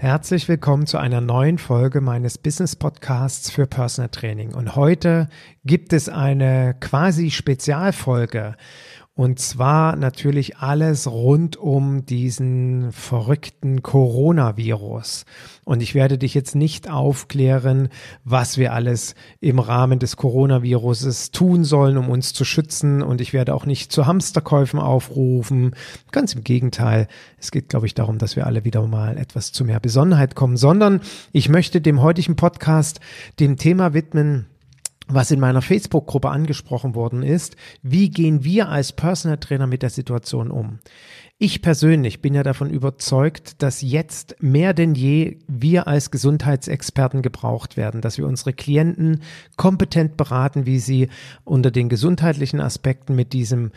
Herzlich willkommen zu einer neuen Folge meines Business Podcasts für Personal Training. Und heute gibt es eine quasi Spezialfolge und zwar natürlich alles rund um diesen verrückten Coronavirus. Und ich werde dich jetzt nicht aufklären, was wir alles im Rahmen des Coronaviruses tun sollen, um uns zu schützen. Und ich werde auch nicht zu Hamsterkäufen aufrufen. Ganz im Gegenteil. Es geht, glaube ich, darum, dass wir alle wieder mal etwas zu mehr Besonnenheit kommen, sondern ich möchte dem heutigen Podcast dem Thema widmen, was in meiner Facebook-Gruppe angesprochen worden ist, wie gehen wir als Personal Trainer mit der Situation um? Ich persönlich bin ja davon überzeugt, dass jetzt mehr denn je wir als Gesundheitsexperten gebraucht werden, dass wir unsere Klienten kompetent beraten, wie sie unter den gesundheitlichen Aspekten mit diesem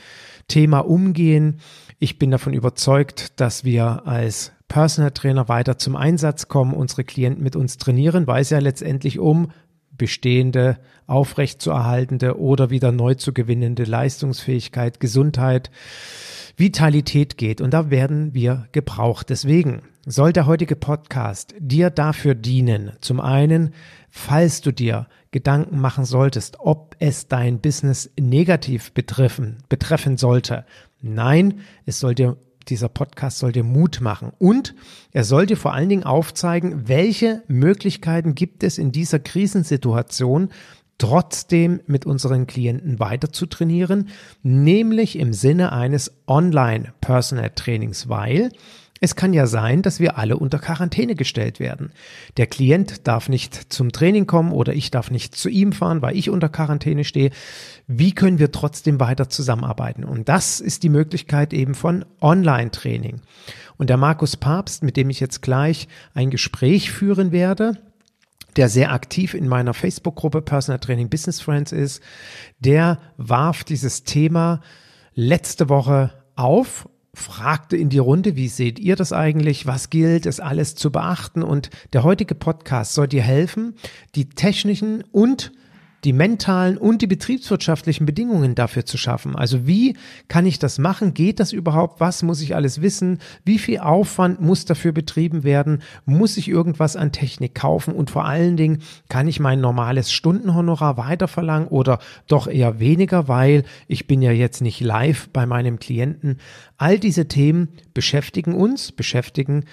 Thema umgehen. Ich bin davon überzeugt, dass wir als Personal Trainer weiter zum Einsatz kommen, unsere Klienten mit uns trainieren, weil es ja letztendlich um bestehende aufrechtzuerhaltende oder wieder neu zu gewinnende Leistungsfähigkeit, Gesundheit, Vitalität geht. Und da werden wir gebraucht. Deswegen soll der heutige Podcast dir dafür dienen. Zum einen, falls du dir Gedanken machen solltest, ob es dein Business negativ betreffen, betreffen sollte. Nein, es soll dir dieser Podcast soll dir Mut machen und er soll dir vor allen Dingen aufzeigen, welche Möglichkeiten gibt es in dieser Krisensituation, trotzdem mit unseren Klienten weiter zu trainieren, nämlich im Sinne eines Online-Personal-Trainings, weil es kann ja sein, dass wir alle unter Quarantäne gestellt werden. Der Klient darf nicht zum Training kommen oder ich darf nicht zu ihm fahren, weil ich unter Quarantäne stehe. Wie können wir trotzdem weiter zusammenarbeiten? Und das ist die Möglichkeit eben von Online-Training. Und der Markus Papst, mit dem ich jetzt gleich ein Gespräch führen werde, der sehr aktiv in meiner Facebook-Gruppe Personal Training Business Friends ist, der warf dieses Thema letzte Woche auf fragte in die Runde, wie seht ihr das eigentlich? Was gilt es alles zu beachten? Und der heutige Podcast soll dir helfen, die technischen und die mentalen und die betriebswirtschaftlichen Bedingungen dafür zu schaffen. Also wie kann ich das machen? Geht das überhaupt? Was muss ich alles wissen? Wie viel Aufwand muss dafür betrieben werden? Muss ich irgendwas an Technik kaufen? Und vor allen Dingen, kann ich mein normales Stundenhonorar weiterverlangen oder doch eher weniger, weil ich bin ja jetzt nicht live bei meinem Klienten. All diese Themen beschäftigen uns, beschäftigen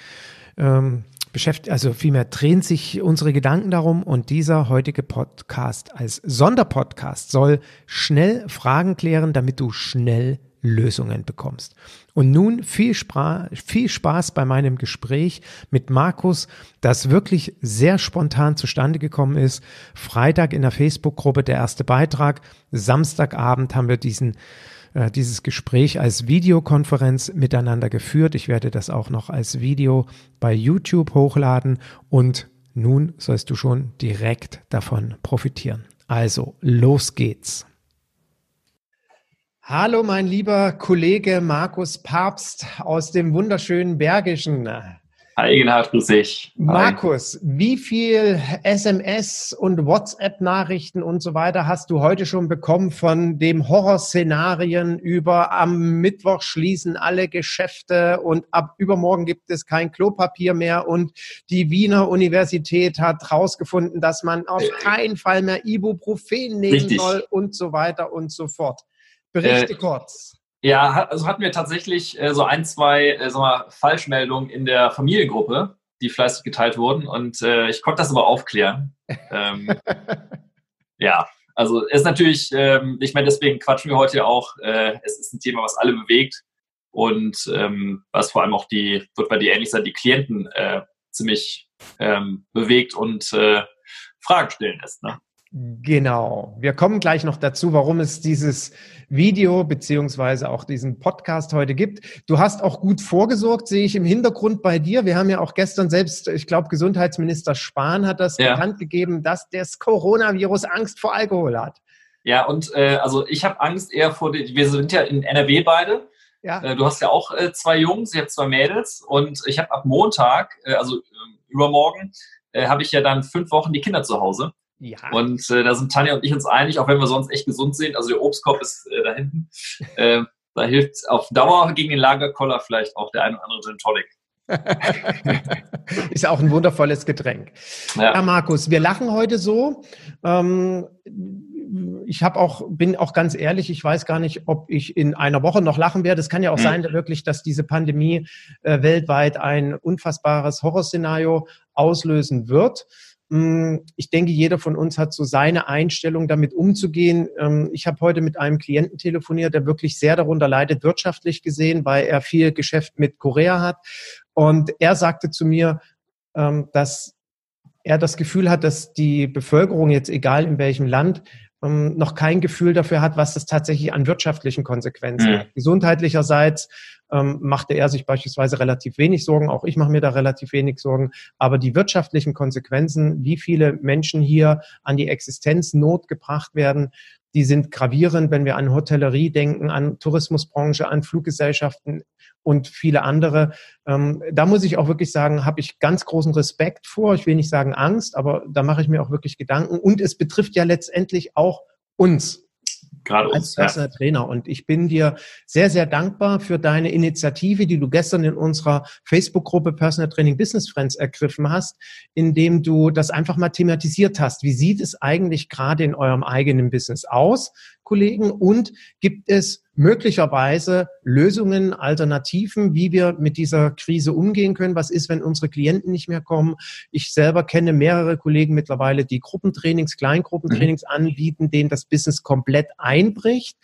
ähm, beschäftigt, also vielmehr drehen sich unsere Gedanken darum und dieser heutige Podcast als Sonderpodcast soll schnell Fragen klären, damit du schnell Lösungen bekommst. Und nun viel, Spra viel Spaß bei meinem Gespräch mit Markus, das wirklich sehr spontan zustande gekommen ist. Freitag in der Facebook-Gruppe der erste Beitrag. Samstagabend haben wir diesen äh, dieses Gespräch als Videokonferenz miteinander geführt. Ich werde das auch noch als Video bei YouTube hochladen und nun sollst du schon direkt davon profitieren. Also, los geht's. Hallo, mein lieber Kollege Markus Papst aus dem wunderschönen Bergischen. Eigenheit grüß dich. Markus, wie viel SMS und WhatsApp-Nachrichten und so weiter hast du heute schon bekommen von dem Horrorszenarien über am Mittwoch schließen alle Geschäfte und ab übermorgen gibt es kein Klopapier mehr und die Wiener Universität hat herausgefunden, dass man auf keinen Fall mehr Ibuprofen nehmen Richtig. soll und so weiter und so fort. Berichte äh, kurz. Ja, also hatten wir tatsächlich äh, so ein, zwei äh, sag mal, Falschmeldungen in der Familiengruppe, die fleißig geteilt wurden. Und äh, ich konnte das aber aufklären. ähm, ja, also es ist natürlich, ähm, ich meine, deswegen quatschen wir heute ja auch. Äh, es ist ein Thema, was alle bewegt und ähm, was vor allem auch die, wird bei dir ähnlich sein, die Klienten äh, ziemlich ähm, bewegt und äh, Fragen stellen lässt. Ne? Genau. Wir kommen gleich noch dazu, warum es dieses Video beziehungsweise auch diesen Podcast heute gibt. Du hast auch gut vorgesorgt, sehe ich im Hintergrund bei dir. Wir haben ja auch gestern selbst, ich glaube, Gesundheitsminister Spahn hat das ja. bekannt gegeben, dass das Coronavirus Angst vor Alkohol hat. Ja, und äh, also ich habe Angst eher vor, die, wir sind ja in NRW beide. Ja. Äh, du hast ja auch äh, zwei Jungs, ich habe zwei Mädels und ich habe ab Montag, äh, also ähm, übermorgen, äh, habe ich ja dann fünf Wochen die Kinder zu Hause. Ja. Und äh, da sind Tanja und ich uns einig, auch wenn wir sonst echt gesund sind. Also der Obstkorb ist äh, da hinten. Äh, da hilft auf Dauer gegen den Lagerkoller vielleicht auch der ein oder andere Gin Tonic. ist auch ein wundervolles Getränk. Ja. ja, Markus, wir lachen heute so. Ähm, ich habe auch, bin auch ganz ehrlich, ich weiß gar nicht, ob ich in einer Woche noch lachen werde. Es kann ja auch mhm. sein, wirklich, dass diese Pandemie äh, weltweit ein unfassbares Horrorszenario auslösen wird. Hm, ich denke, jeder von uns hat so seine Einstellung, damit umzugehen. Ähm, ich habe heute mit einem Klienten telefoniert, der wirklich sehr darunter leidet, wirtschaftlich gesehen, weil er viel Geschäft mit Korea hat. Und er sagte zu mir, ähm, dass er das Gefühl hat, dass die Bevölkerung jetzt, egal in welchem Land, ähm, noch kein Gefühl dafür hat, was das tatsächlich an wirtschaftlichen Konsequenzen hat. Gesundheitlicherseits ähm, machte er sich beispielsweise relativ wenig Sorgen. Auch ich mache mir da relativ wenig Sorgen. Aber die wirtschaftlichen Konsequenzen, wie viele Menschen hier an die Existenznot gebracht werden, die sind gravierend, wenn wir an Hotellerie denken, an Tourismusbranche, an Fluggesellschaften und viele andere. Ähm, da muss ich auch wirklich sagen, habe ich ganz großen Respekt vor. Ich will nicht sagen Angst, aber da mache ich mir auch wirklich Gedanken. Und es betrifft ja letztendlich auch uns Gerade uns, als Personal ja. Trainer. Und ich bin dir sehr, sehr dankbar für deine Initiative, die du gestern in unserer Facebook-Gruppe Personal Training Business Friends ergriffen hast, indem du das einfach mal thematisiert hast. Wie sieht es eigentlich gerade in eurem eigenen Business aus? Kollegen? Und gibt es möglicherweise Lösungen, Alternativen, wie wir mit dieser Krise umgehen können? Was ist, wenn unsere Klienten nicht mehr kommen? Ich selber kenne mehrere Kollegen mittlerweile, die Gruppentrainings, Kleingruppentrainings mhm. anbieten, denen das Business komplett einbricht.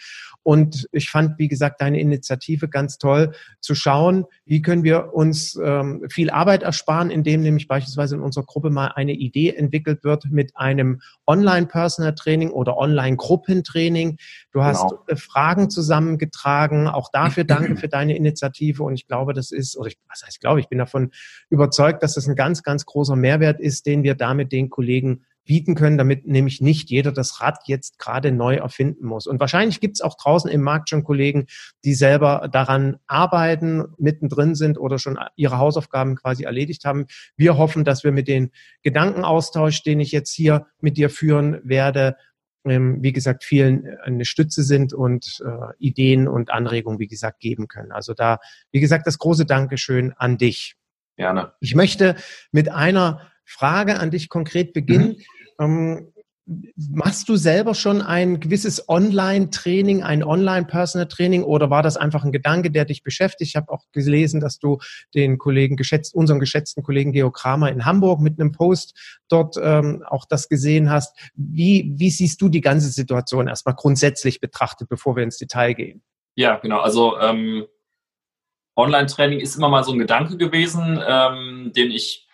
Und ich fand, wie gesagt, deine Initiative ganz toll, zu schauen, wie können wir uns ähm, viel Arbeit ersparen, indem nämlich beispielsweise in unserer Gruppe mal eine Idee entwickelt wird mit einem Online-Personal-Training oder Online-Gruppentraining. Du hast genau. Äh, Fragen zusammengetragen. Auch dafür danke für deine Initiative. Und ich glaube, das ist, oder ich, was heißt, glaube ich bin davon überzeugt, dass das ein ganz, ganz großer Mehrwert ist, den wir damit den Kollegen bieten können, damit nämlich nicht jeder das Rad jetzt gerade neu erfinden muss. Und wahrscheinlich gibt es auch draußen im Markt schon Kollegen, die selber daran arbeiten, mittendrin sind oder schon ihre Hausaufgaben quasi erledigt haben. Wir hoffen, dass wir mit den Gedankenaustausch, den ich jetzt hier mit dir führen werde, ähm, wie gesagt, vielen eine Stütze sind und äh, Ideen und Anregungen, wie gesagt, geben können. Also da, wie gesagt, das große Dankeschön an dich. Gerne. Ich möchte mit einer Frage an dich konkret beginnen. Mhm. Ähm, machst du selber schon ein gewisses Online-Training, ein Online-Personal-Training oder war das einfach ein Gedanke, der dich beschäftigt? Ich habe auch gelesen, dass du den Kollegen, geschätzt, unseren geschätzten Kollegen Geo Kramer in Hamburg mit einem Post dort ähm, auch das gesehen hast. Wie, wie siehst du die ganze Situation erstmal grundsätzlich betrachtet, bevor wir ins Detail gehen? Ja, genau. Also ähm, Online-Training ist immer mal so ein Gedanke gewesen, ähm, den ich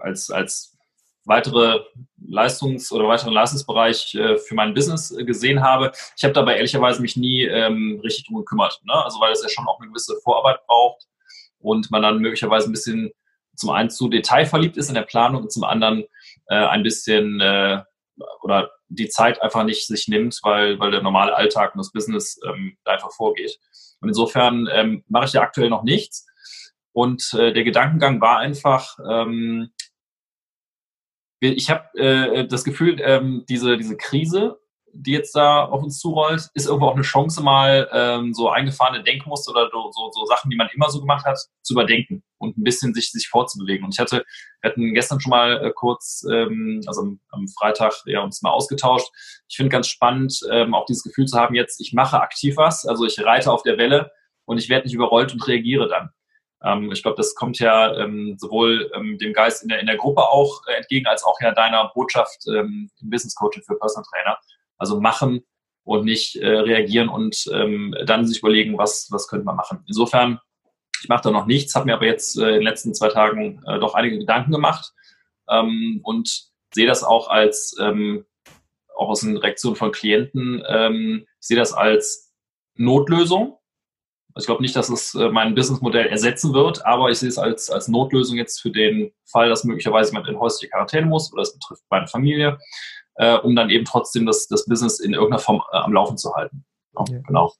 als, als weitere Leistungs- oder weiteren Leistungsbereich äh, für mein Business äh, gesehen habe. Ich habe dabei ehrlicherweise mich nie ähm, richtig drum gekümmert. Ne? Also weil es ja schon auch eine gewisse Vorarbeit braucht und man dann möglicherweise ein bisschen zum einen zu detailverliebt ist in der Planung und zum anderen äh, ein bisschen äh, oder die Zeit einfach nicht sich nimmt, weil, weil der normale Alltag und das Business ähm, da einfach vorgeht. Und insofern ähm, mache ich ja aktuell noch nichts. Und äh, der Gedankengang war einfach, ähm, ich habe äh, das Gefühl, ähm, diese, diese Krise, die jetzt da auf uns zurollt, ist irgendwo auch eine Chance, mal ähm, so eingefahrene Denkmuster oder so, so, Sachen, die man immer so gemacht hat, zu überdenken und ein bisschen sich, sich vorzubewegen. Und ich hatte, wir hatten gestern schon mal äh, kurz, ähm, also am, am Freitag, ja, uns mal ausgetauscht. Ich finde ganz spannend, ähm, auch dieses Gefühl zu haben, jetzt, ich mache aktiv was, also ich reite auf der Welle und ich werde nicht überrollt und reagiere dann. Ähm, ich glaube, das kommt ja ähm, sowohl ähm, dem Geist in der, in der Gruppe auch äh, entgegen, als auch ja deiner Botschaft ähm, im Business Coaching für Personal Trainer. Also machen und nicht äh, reagieren und ähm, dann sich überlegen, was, was könnte man machen. Insofern, ich mache da noch nichts, habe mir aber jetzt äh, in den letzten zwei Tagen äh, doch einige Gedanken gemacht ähm, und sehe das auch als auch aus den Reaktionen von Klienten, ich sehe das als Notlösung. Ich glaube nicht, dass es äh, mein Businessmodell ersetzen wird, aber ich sehe es als, als Notlösung jetzt für den Fall, dass möglicherweise jemand in häusliche Quarantäne muss oder es betrifft meine Familie, äh, um dann eben trotzdem das, das Business in irgendeiner Form äh, am Laufen zu halten. Ja, ja. Genau.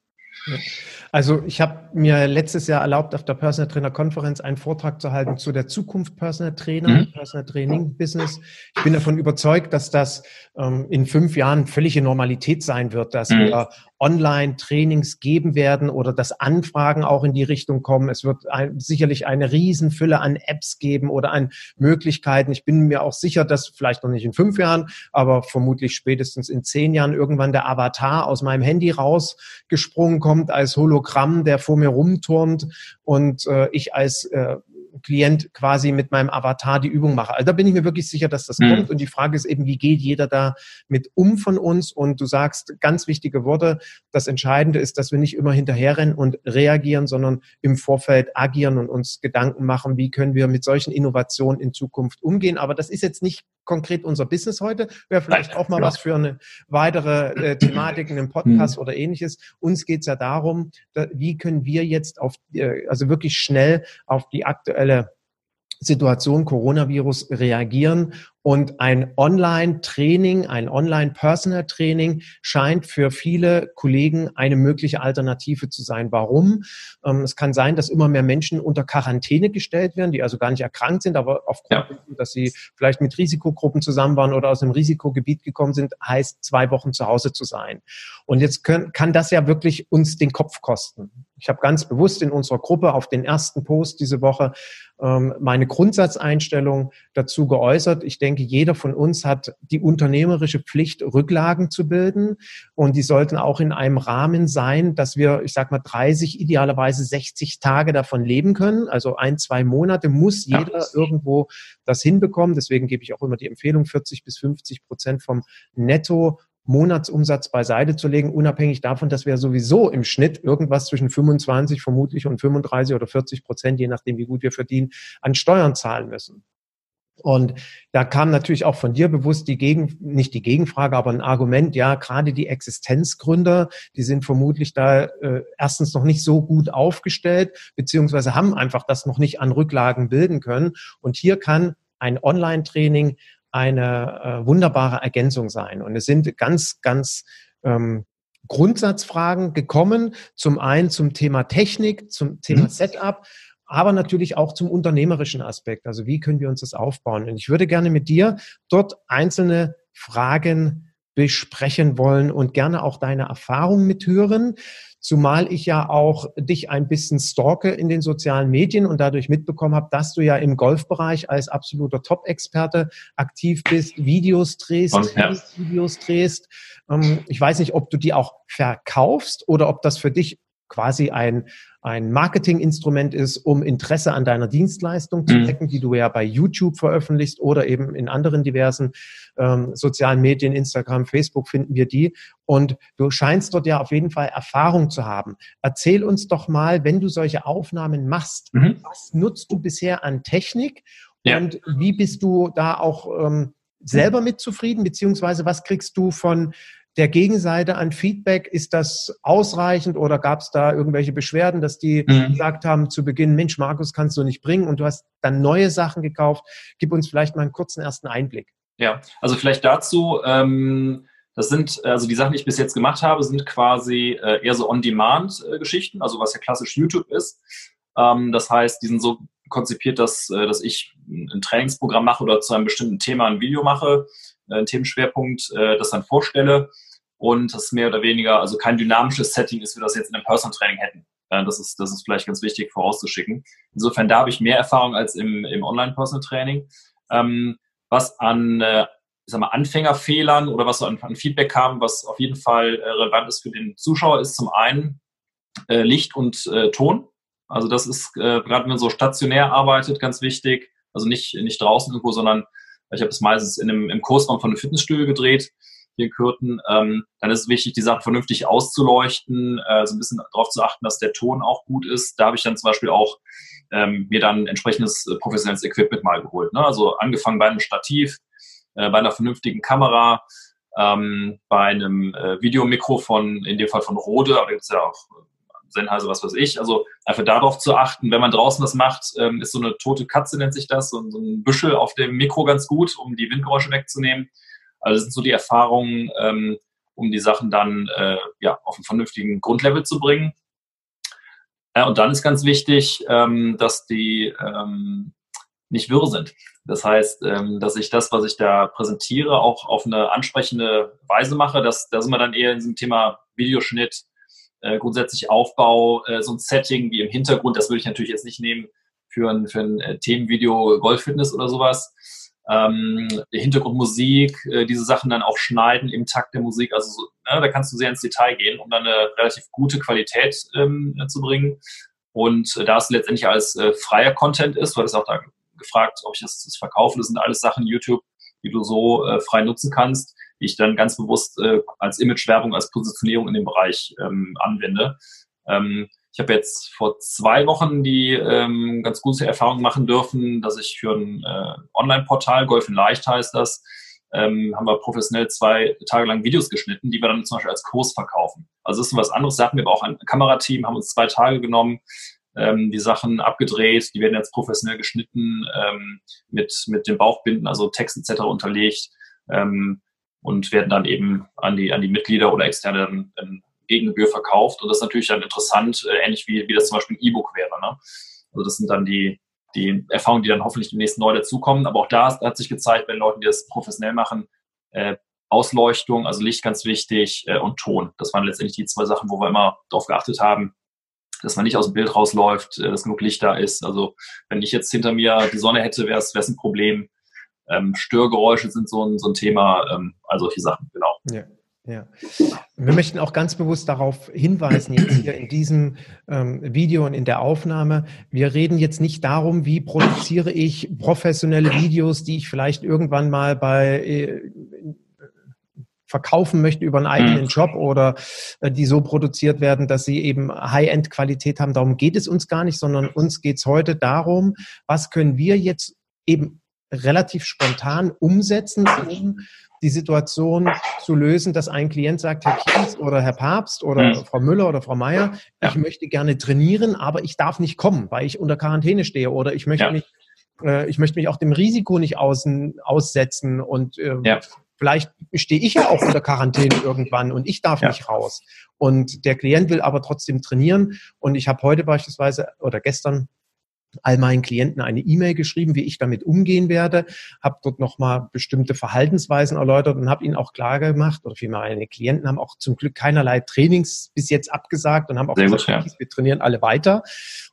Also ich habe mir letztes Jahr erlaubt, auf der Personal Trainer Konferenz einen Vortrag zu halten zu der Zukunft Personal Trainer, mhm. Personal Training Business. Ich bin davon überzeugt, dass das ähm, in fünf Jahren völlige Normalität sein wird, dass mhm. wir Online-Trainings geben werden oder dass Anfragen auch in die Richtung kommen. Es wird ein, sicherlich eine Riesenfülle an Apps geben oder an Möglichkeiten. Ich bin mir auch sicher, dass vielleicht noch nicht in fünf Jahren, aber vermutlich spätestens in zehn Jahren irgendwann der Avatar aus meinem Handy rausgesprungen kommt als Hologramm, der vor mir rumturnt und äh, ich als äh, Klient quasi mit meinem Avatar die Übung mache. Also da bin ich mir wirklich sicher, dass das mhm. kommt. Und die Frage ist eben, wie geht jeder da mit um von uns? Und du sagst ganz wichtige Worte. Das Entscheidende ist, dass wir nicht immer hinterherrennen und reagieren, sondern im Vorfeld agieren und uns Gedanken machen, wie können wir mit solchen Innovationen in Zukunft umgehen. Aber das ist jetzt nicht konkret unser Business heute. Wäre vielleicht auch mal was für eine weitere äh, Thematik in einem Podcast mhm. oder ähnliches. Uns geht es ja darum, da, wie können wir jetzt auf, äh, also wirklich schnell auf die aktuelle Situation Coronavirus reagieren und ein Online-Training, ein Online-Personal-Training scheint für viele Kollegen eine mögliche Alternative zu sein. Warum? Ähm, es kann sein, dass immer mehr Menschen unter Quarantäne gestellt werden, die also gar nicht erkrankt sind, aber aufgrund, ja. dass sie vielleicht mit Risikogruppen zusammen waren oder aus einem Risikogebiet gekommen sind, heißt zwei Wochen zu Hause zu sein. Und jetzt können, kann das ja wirklich uns den Kopf kosten. Ich habe ganz bewusst in unserer Gruppe auf den ersten Post diese Woche ähm, meine Grundsatzeinstellung dazu geäußert. Ich denke, jeder von uns hat die unternehmerische Pflicht, Rücklagen zu bilden. Und die sollten auch in einem Rahmen sein, dass wir, ich sage mal, 30, idealerweise 60 Tage davon leben können. Also ein, zwei Monate muss jeder ja. irgendwo das hinbekommen. Deswegen gebe ich auch immer die Empfehlung, 40 bis 50 Prozent vom Netto Monatsumsatz beiseite zu legen, unabhängig davon, dass wir sowieso im Schnitt irgendwas zwischen 25 vermutlich und 35 oder 40 Prozent, je nachdem, wie gut wir verdienen, an Steuern zahlen müssen. Und da kam natürlich auch von dir bewusst die Gegen, nicht die Gegenfrage, aber ein Argument, ja, gerade die Existenzgründer, die sind vermutlich da äh, erstens noch nicht so gut aufgestellt, beziehungsweise haben einfach das noch nicht an Rücklagen bilden können. Und hier kann ein Online-Training eine äh, wunderbare Ergänzung sein. Und es sind ganz, ganz ähm, Grundsatzfragen gekommen. Zum einen zum Thema Technik, zum Thema mhm. Setup, aber natürlich auch zum unternehmerischen Aspekt. Also wie können wir uns das aufbauen? Und ich würde gerne mit dir dort einzelne Fragen besprechen wollen und gerne auch deine Erfahrungen mithören. Zumal ich ja auch dich ein bisschen stalke in den sozialen Medien und dadurch mitbekommen habe, dass du ja im Golfbereich als absoluter Top-Experte aktiv bist, Videos drehst, und, ja. Videos drehst. Ähm, ich weiß nicht, ob du die auch verkaufst oder ob das für dich quasi ein, ein Marketinginstrument ist, um Interesse an deiner Dienstleistung zu mhm. wecken, die du ja bei YouTube veröffentlichst oder eben in anderen diversen ähm, sozialen Medien, Instagram, Facebook finden wir die. Und du scheinst dort ja auf jeden Fall Erfahrung zu haben. Erzähl uns doch mal, wenn du solche Aufnahmen machst, mhm. was nutzt du bisher an Technik ja. und wie bist du da auch ähm, selber mit zufrieden, beziehungsweise was kriegst du von der Gegenseite an Feedback, ist das ausreichend oder gab es da irgendwelche Beschwerden, dass die mhm. gesagt haben zu Beginn, Mensch, Markus, kannst du nicht bringen und du hast dann neue Sachen gekauft. Gib uns vielleicht mal einen kurzen ersten Einblick. Ja, also vielleicht dazu, ähm, das sind, also die Sachen, die ich bis jetzt gemacht habe, sind quasi äh, eher so On-Demand-Geschichten, also was ja klassisch YouTube ist. Ähm, das heißt, die sind so konzipiert, dass, äh, dass ich ein Trainingsprogramm mache oder zu einem bestimmten Thema ein Video mache, äh, einen Themenschwerpunkt, äh, das dann vorstelle und das mehr oder weniger, also kein dynamisches Setting ist, wie wir das jetzt in einem Personal Training hätten. Das ist, das ist vielleicht ganz wichtig vorauszuschicken. Insofern da habe ich mehr Erfahrung als im, im Online-Personal Training. Ähm, was an äh, ich sag mal, Anfängerfehlern oder was so an, an, Feedback kam, was auf jeden Fall äh, relevant ist für den Zuschauer, ist zum einen äh, Licht und äh, Ton. Also das ist, äh, gerade wenn man so stationär arbeitet, ganz wichtig. Also nicht, nicht draußen irgendwo, sondern ich habe es meistens in einem, im Kursraum von einem Fitnessstudio gedreht in Kürten, ähm, dann ist es wichtig, die Sachen vernünftig auszuleuchten, äh, so ein bisschen darauf zu achten, dass der Ton auch gut ist. Da habe ich dann zum Beispiel auch ähm, mir dann entsprechendes äh, professionelles Equipment mal geholt. Ne? Also angefangen bei einem Stativ, äh, bei einer vernünftigen Kamera, ähm, bei einem äh, Videomikro von, in dem Fall von Rode, aber da gibt es ja auch Sennheiser, was weiß ich. Also einfach darauf zu achten, wenn man draußen was macht, ähm, ist so eine tote Katze, nennt sich das, so, so ein Büschel auf dem Mikro ganz gut, um die Windgeräusche wegzunehmen. Also das sind so die Erfahrungen, ähm, um die Sachen dann äh, ja, auf einen vernünftigen Grundlevel zu bringen. Ja, und dann ist ganz wichtig, ähm, dass die ähm, nicht wirr sind. Das heißt, ähm, dass ich das, was ich da präsentiere, auch auf eine ansprechende Weise mache. Das, da sind wir dann eher in diesem Thema Videoschnitt, äh, grundsätzlich Aufbau, äh, so ein Setting wie im Hintergrund. Das würde ich natürlich jetzt nicht nehmen für ein, für ein äh, Themenvideo Golffitness oder sowas ähm, Hintergrundmusik, äh, diese Sachen dann auch schneiden im Takt der Musik. Also so, ne, da kannst du sehr ins Detail gehen, um dann eine relativ gute Qualität ähm, zu bringen. Und äh, da es letztendlich als äh, freier Content ist, du hattest auch da gefragt, ob ich das, das verkaufe, das sind alles Sachen YouTube, die du so äh, frei nutzen kannst, die ich dann ganz bewusst äh, als Imagewerbung, als Positionierung in dem Bereich ähm, anwende. Ähm, ich habe jetzt vor zwei Wochen die ähm, ganz gute Erfahrung machen dürfen, dass ich für ein äh, Online-Portal, Golf in Leicht heißt das, ähm, haben wir professionell zwei Tage lang Videos geschnitten, die wir dann zum Beispiel als Kurs verkaufen. Also das ist was anderes. Da hatten wir aber auch ein Kamerateam, haben uns zwei Tage genommen, ähm, die Sachen abgedreht, die werden jetzt professionell geschnitten, ähm, mit, mit dem Bauchbinden, also Text etc. unterlegt ähm, und werden dann eben an die, an die Mitglieder oder Externe dann, Gegengebühr verkauft. Und das ist natürlich dann interessant, äh, ähnlich wie, wie das zum Beispiel ein E-Book wäre. Ne? Also das sind dann die, die Erfahrungen, die dann hoffentlich demnächst neu dazukommen. Aber auch da hat sich gezeigt, wenn Leute, die das professionell machen, äh, Ausleuchtung, also Licht ganz wichtig äh, und Ton. Das waren letztendlich die zwei Sachen, wo wir immer darauf geachtet haben, dass man nicht aus dem Bild rausläuft, äh, dass genug Licht da ist. Also wenn ich jetzt hinter mir die Sonne hätte, wäre es ein Problem. Ähm, Störgeräusche sind so ein, so ein Thema, ähm, also solche Sachen, genau. Ja. Ja, wir möchten auch ganz bewusst darauf hinweisen, jetzt hier in diesem ähm, Video und in der Aufnahme, wir reden jetzt nicht darum, wie produziere ich professionelle Videos, die ich vielleicht irgendwann mal bei äh, verkaufen möchte über einen eigenen mhm. Job oder äh, die so produziert werden, dass sie eben High-End-Qualität haben. Darum geht es uns gar nicht, sondern uns geht es heute darum, was können wir jetzt eben relativ spontan umsetzen, um die Situation zu lösen, dass ein Klient sagt, Herr Kies oder Herr Papst oder mhm. Frau Müller oder Frau Meier, ja. ich möchte gerne trainieren, aber ich darf nicht kommen, weil ich unter Quarantäne stehe oder ich möchte ja. nicht, äh, ich möchte mich auch dem Risiko nicht außen, aussetzen und äh, ja. vielleicht stehe ich ja auch unter Quarantäne irgendwann und ich darf nicht raus. Und der Klient will aber trotzdem trainieren und ich habe heute beispielsweise oder gestern all meinen Klienten eine E-Mail geschrieben, wie ich damit umgehen werde, habe dort nochmal bestimmte Verhaltensweisen erläutert und habe ihnen auch klar gemacht, oder vielmehr meine Klienten haben auch zum Glück keinerlei Trainings bis jetzt abgesagt und haben auch Sehr gesagt, gut, ja. wir trainieren alle weiter.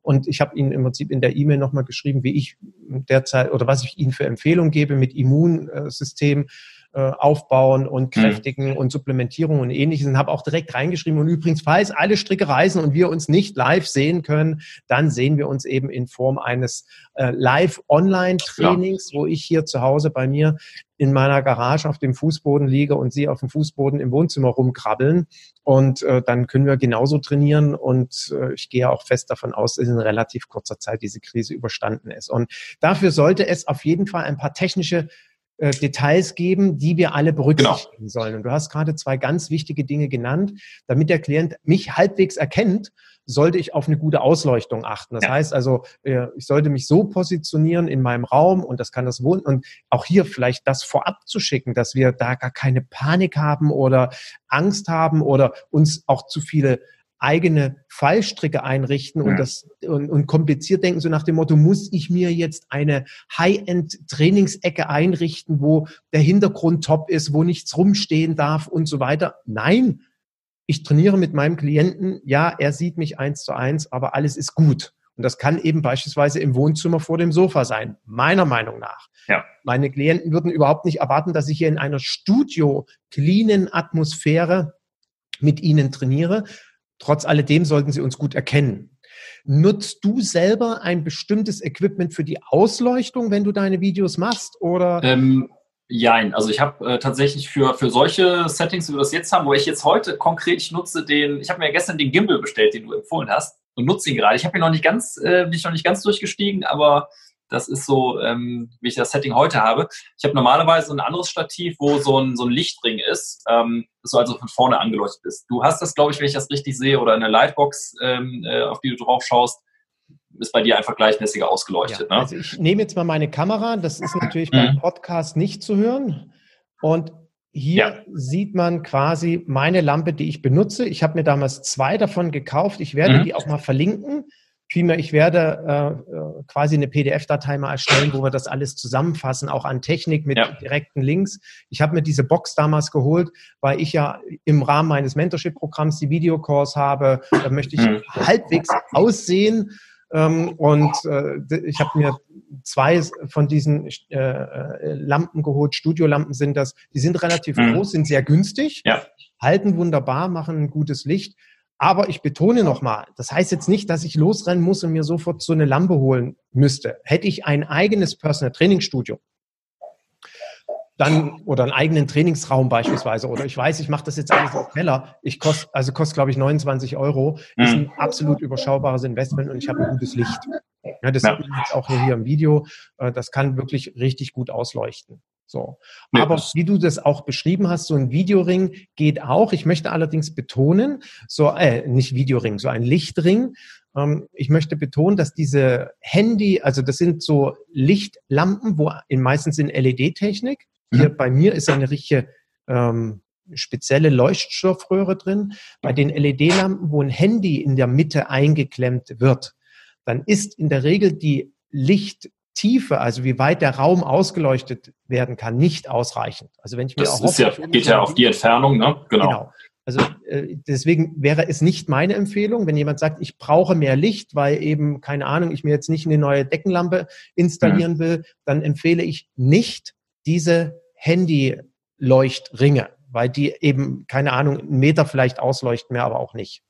Und ich habe ihnen im Prinzip in der E-Mail nochmal geschrieben, wie ich derzeit oder was ich ihnen für Empfehlungen gebe mit Immunsystem äh, aufbauen und mhm. kräftigen mhm. und Supplementierung und ähnliches und habe auch direkt reingeschrieben und übrigens, falls alle Stricke reisen und wir uns nicht live sehen können, dann sehen wir uns eben in Form eines äh, Live-Online-Trainings, ja. wo ich hier zu Hause bei mir in meiner Garage auf dem Fußboden liege und sie auf dem Fußboden im Wohnzimmer rumkrabbeln. Und äh, dann können wir genauso trainieren. Und äh, ich gehe auch fest davon aus, dass in relativ kurzer Zeit diese Krise überstanden ist. Und dafür sollte es auf jeden Fall ein paar technische äh, Details geben, die wir alle berücksichtigen genau. sollen. Und du hast gerade zwei ganz wichtige Dinge genannt. Damit der Klient mich halbwegs erkennt, sollte ich auf eine gute Ausleuchtung achten. Das ja. heißt also, äh, ich sollte mich so positionieren in meinem Raum und das kann das Wohnen und auch hier vielleicht das vorab zu schicken, dass wir da gar keine Panik haben oder Angst haben oder uns auch zu viele eigene Fallstricke einrichten und das und, und kompliziert denken, so nach dem Motto, muss ich mir jetzt eine High-End-Trainingsecke einrichten, wo der Hintergrund top ist, wo nichts rumstehen darf und so weiter. Nein, ich trainiere mit meinem Klienten, ja, er sieht mich eins zu eins, aber alles ist gut. Und das kann eben beispielsweise im Wohnzimmer vor dem Sofa sein, meiner Meinung nach. Ja. Meine Klienten würden überhaupt nicht erwarten, dass ich hier in einer studio-cleanen Atmosphäre mit ihnen trainiere, Trotz alledem sollten sie uns gut erkennen. Nutzt du selber ein bestimmtes Equipment für die Ausleuchtung, wenn du deine Videos machst? Oder? Ähm, Jein, also ich habe äh, tatsächlich für, für solche Settings, wie wir das jetzt haben, wo ich jetzt heute konkret, ich nutze den, ich habe mir gestern den Gimbal bestellt, den du empfohlen hast und nutze ihn gerade. Ich habe ihn noch nicht ganz, äh, bin ich noch nicht ganz durchgestiegen, aber Das ist so, ähm, wie ich das Setting heute habe. Ich habe normalerweise ein anderes Stativ, wo so ein, so ein Lichtring ist, ähm, das so also von vorne angeleuchtet ist. Du hast das, glaube ich, wenn ich das richtig sehe, oder eine Lightbox, ähm, äh, auf die du drauf schaust, ist bei dir einfach gleichmäßiger ausgeleuchtet. Ja, ne? Also ich nehme jetzt mal meine Kamera, das ist natürlich mhm. beim Podcast nicht zu hören. Und hier ja. sieht man quasi meine Lampe, die ich benutze. Ich habe mir damals zwei davon gekauft. Ich werde mhm. die auch mal verlinken. Vielmehr, ich werde äh, äh quasi eine PDF-Datei mal erstellen, wo wir das alles zusammenfassen, auch an Technik mit ja. direkten Links. Ich habe mir diese Box damals geholt, weil ich ja im Rahmen meines Mentorship-Programms die Videocalls habe. Da möchte ich mhm. halbwegs aussehen ähm, und äh, ich habe mir zwei von diesen äh, äh, Lampen geholt, Studiolampen sind das. Die sind relativ mhm. groß, sind sehr günstig, ja. halten wunderbar, machen ein gutes Licht. Aber ich betone nochmal, das heißt jetzt nicht, dass ich losrennen muss und mir sofort so eine Lampe holen müsste. Hätte ich ein eigenes Personal Training Studio, dann oder einen eigenen Trainingsraum beispielsweise oder ich weiß, ich mache das jetzt alles auf Keller. Ich kost, also kostet glaube ich 29 Euro. Das ist ein mhm. absolut überschaubares Investment und ich habe ein gutes Licht. Ja, das ja. sieht man jetzt auch hier, hier im Video. Äh, das kann wirklich richtig gut ausleuchten. So. Aber wie du das auch beschrieben hast, so ein Videoring geht auch. Ich möchte allerdings betonen, so, äh, nicht Videoring, so ein Lichtring. Ähm, ich möchte betonen, dass diese Handy, also das sind so Lichtlampen, wo in meistens in LED-Technik, hier mhm. bei mir ist eine richtige ähm, spezielle Leuchtstoffröhre drin. Bei den LED-Lampen, wo ein Handy in der Mitte eingeklemmt wird, dann ist in der Regel die Lichttiefe, also wie weit der Raum ausgeleuchtet werden kann, nicht ausreichend. Also wenn ich mir das auch ja, geht ja auf die Entfernung, ne? Genau. genau. Also äh, deswegen wäre es nicht meine Empfehlung, wenn jemand sagt, ich brauche mehr Licht, weil eben, keine Ahnung, ich mir jetzt nicht eine neue Deckenlampe installieren mhm. will, dann empfehle ich nicht diese Handy-Leuchtringe, weil die eben, keine Ahnung, einen Meter vielleicht ausleuchten mehr, aber auch nicht.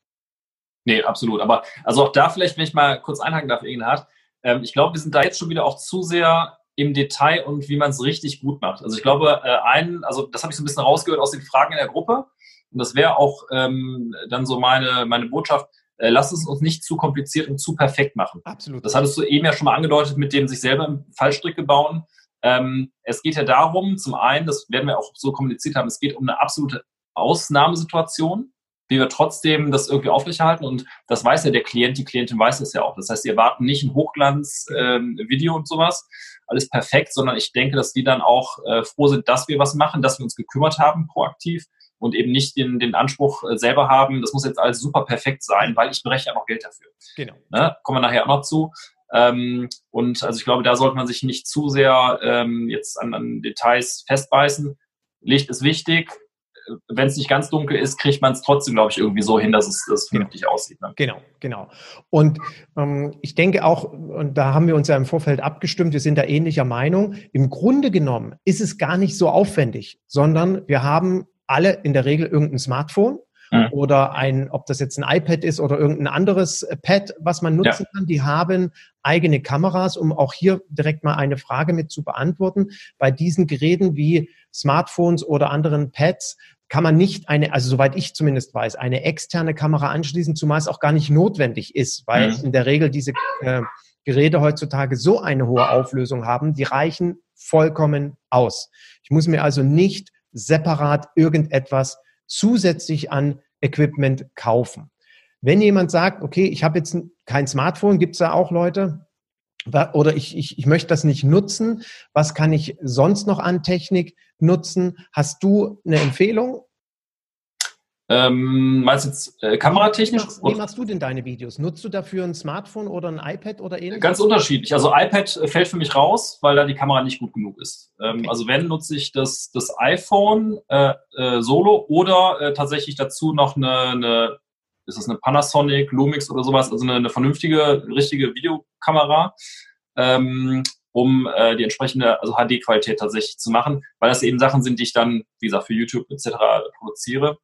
Nee, absolut. Aber also auch da vielleicht, wenn ich mal kurz einhaken darf, Egenhard, ähm, ich glaube, wir sind da jetzt schon wieder auch zu sehr im Detail und wie man es richtig gut macht. Also ich glaube, äh, ein, also das habe ich so ein bisschen rausgehört aus den Fragen in der Gruppe. Und das wäre auch ähm, dann so meine, meine Botschaft, äh, lass es uns nicht zu kompliziert und zu perfekt machen. Absolut. Das hattest du eben ja schon mal angedeutet mit dem sich selber im Fallstricke bauen. Ähm, es geht ja darum, zum einen, das werden wir auch so kommuniziert haben, es geht um eine absolute Ausnahmesituation, wie wir trotzdem das irgendwie aufrechterhalten. Und das weiß ja der Klient, die Klientin weiß es ja auch. Das heißt, die erwarten nicht ein Hochglanz-Video ähm, und sowas, alles perfekt, sondern ich denke, dass die dann auch äh, froh sind, dass wir was machen, dass wir uns gekümmert haben, proaktiv und eben nicht den, den Anspruch äh, selber haben, das muss jetzt alles super perfekt sein, weil ich berechne ja noch Geld dafür. Genau. Ne? Kommen wir nachher auch noch zu. Ähm, und also ich glaube, da sollte man sich nicht zu sehr ähm, jetzt an, an Details festbeißen. Licht ist wichtig. Wenn es nicht ganz dunkel ist, kriegt man es trotzdem, glaube ich, irgendwie so hin, dass es, dass vernünftig genau. aussieht. Ne? Genau, genau. Und ähm, ich denke auch, und da haben wir uns ja im Vorfeld abgestimmt, wir sind da ähnlicher Meinung. Im Grunde genommen ist es gar nicht so aufwendig, sondern wir haben alle in der Regel irgendein Smartphone mhm. oder ein, ob das jetzt ein iPad ist oder irgendein anderes Pad, was man nutzen ja. kann. Die haben eigene Kameras, um auch hier direkt mal eine Frage mit zu beantworten. Bei diesen Geräten wie Smartphones oder anderen Pads kann man nicht eine, also soweit ich zumindest weiß, eine externe Kamera anschließen, zumal es auch gar nicht notwendig ist, weil mhm. in der Regel diese äh, Geräte heutzutage so eine hohe Auflösung haben, die reichen vollkommen aus. Ich muss mir also nicht separat irgendetwas zusätzlich an Equipment kaufen. Wenn jemand sagt, okay, ich habe jetzt kein Smartphone, gibt es da auch Leute, oder ich, ich, ich möchte das nicht nutzen, was kann ich sonst noch an Technik nutzen? Hast du eine Empfehlung? Ähm, meinst du jetzt äh, kameratechnisch? Wie machst, wie machst, du denn deine Videos? Nutzt du dafür ein Smartphone oder ein iPad oder ähnliches? Ganz unterschiedlich. Also iPad äh, fällt für mich raus, weil da die Kamera nicht gut genug ist. Ähm, okay. Also wenn nutze ich das, das iPhone äh, äh, solo oder äh, tatsächlich dazu noch eine, eine, ist das eine Panasonic, Lumix oder sowas, also eine, eine vernünftige, richtige Videokamera. Ähm, um äh, die entsprechende also HD-Qualität tatsächlich zu machen, weil das eben Sachen sind, die ich dann, wie gesagt, für YouTube etc. produziere.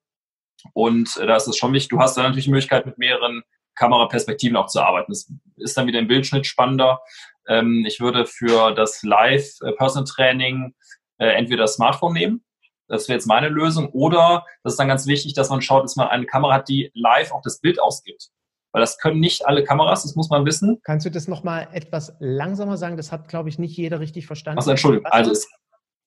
Und äh, da ist es schon wichtig, du hast da natürlich die Möglichkeit, mit mehreren Kameraperspektiven auch zu arbeiten. Das ist dann wieder im Bildschnitt spannender. Ähm, ich würde für das Live-Person-Training äh, entweder das Smartphone nehmen, das wäre jetzt meine Lösung, oder das ist dann ganz wichtig, dass man schaut, dass man eine Kamera hat, die live auch das Bild ausgibt. Weil das können nicht alle Kameras, das muss man wissen. Kannst du das nochmal etwas langsamer sagen? Das hat, glaube ich, nicht jeder richtig verstanden. Also Entschuldigung, also es,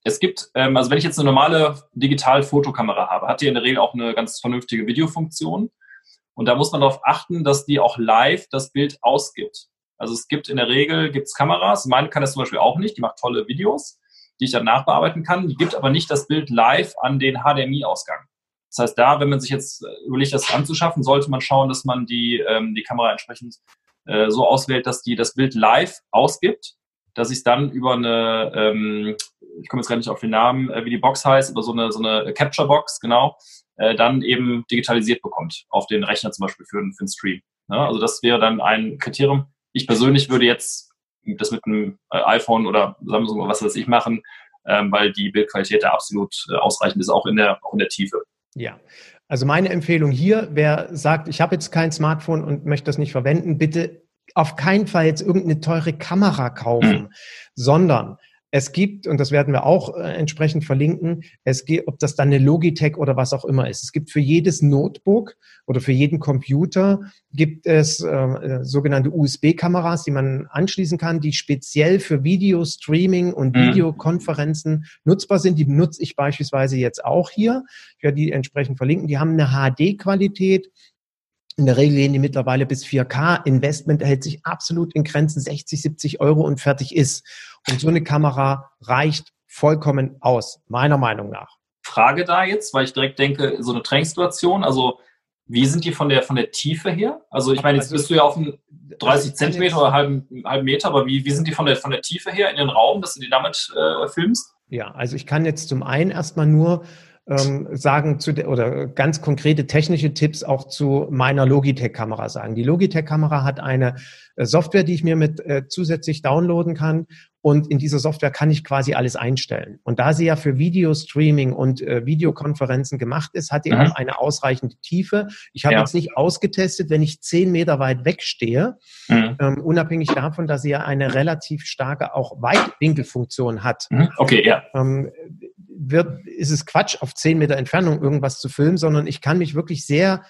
es gibt, ähm, also wenn ich jetzt eine normale Digital-Fotokamera habe, hat die in der Regel auch eine ganz vernünftige Videofunktion. Und da muss man darauf achten, dass die auch live das Bild ausgibt. Also es gibt in der Regel gibt's Kameras, meine kann das zum Beispiel auch nicht, die macht tolle Videos, die ich dann nachbearbeiten kann, die gibt aber nicht das Bild live an den HDMI-Ausgang. Das heißt, da, wenn man sich jetzt äh, überlegt, das anzuschaffen, sollte man schauen, dass man die, ähm, die Kamera entsprechend äh, so auswählt, dass die das Bild live ausgibt, dass ich es dann über eine, ähm, ich komme jetzt gar nicht auf den Namen, äh, wie die Box heißt, über so eine, so eine Capture-Box, genau, äh, dann eben digitalisiert bekommt auf den Rechner zum Beispiel für, für einen Stream. Ja, also das wäre dann ein Kriterium. Ich persönlich würde jetzt das mit einem äh, iPhone oder Samsung oder was weiß ich machen, ähm, weil die Bildqualität da absolut äh, ausreichend ist, auch in der, auch in der Tiefe. Ja, also meine Empfehlung hier, wer sagt, ich habe jetzt kein Smartphone und möchte das nicht verwenden, bitte auf keinen Fall jetzt irgendeine teure Kamera kaufen, sondern es gibt, und das werden wir auch äh, entsprechend verlinken, es geht, ob das dann eine Logitech oder was auch immer ist. Es gibt für jedes Notebook oder für jeden Computer gibt es äh, äh sogenannte USB-Kameras, die man anschließen kann, die speziell für Video-Streaming und mhm. Videokonferenzen nutzbar sind. Die nutze ich beispielsweise jetzt auch hier. Ich werde die entsprechend verlinken. Die haben eine HD-Qualität in der Regel gehen die mittlerweile bis 4K. Investment hält sich absolut in Grenzen 60, 70 Euro und fertig ist. Und so eine Kamera reicht vollkommen aus, meiner Meinung nach. Frage da jetzt, weil ich direkt denke, so eine Trainingssituation, also wie sind die von der, von der Tiefe her? Also ich meine, jetzt also, bist du ja auf einem 30 Zentimeter oder halben, halben Meter, aber wie, wie sind die von der, von der Tiefe her in den Raum, dass du die damit äh, filmst? Ja, also ich kann jetzt zum einen erstmal nur ähm, sagen zu de, oder ganz konkrete technische Tipps auch zu meiner Logitech-Kamera sagen. Die Logitech-Kamera hat eine äh, Software, die ich mir mit äh, zusätzlich downloaden kann. Und in dieser Software kann ich quasi alles einstellen. Und da sie ja für Videostreaming und äh, Videokonferenzen gemacht ist, hat die mhm. auch eine ausreichende Tiefe. Ich habe ja. jetzt nicht ausgetestet, wenn ich zehn Meter weit wegstehe, mhm. ähm, unabhängig davon, dass sie ja eine relativ starke auch Weitwinkelfunktion hat. Mhm. Okay, ja. Ähm, wird, ist es Quatsch, auf zehn Meter Entfernung irgendwas zu filmen, sondern ich kann mich wirklich sehr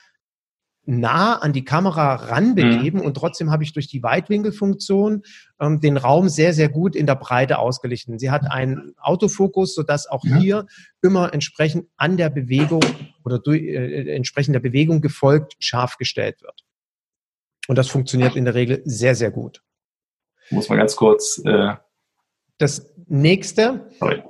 nah an die Kamera ranbegeben mhm. und trotzdem habe ich durch die Weitwinkelfunktion ähm, den Raum sehr, sehr gut in der Breite ausgelichtet. Sie hat einen Autofokus, sodass auch mhm. hier immer entsprechend an der Bewegung oder durch, äh, entsprechend der Bewegung gefolgt scharf gestellt wird. Und das funktioniert in der Regel sehr, sehr gut. Muss man ganz kurz. Äh das nächste Sorry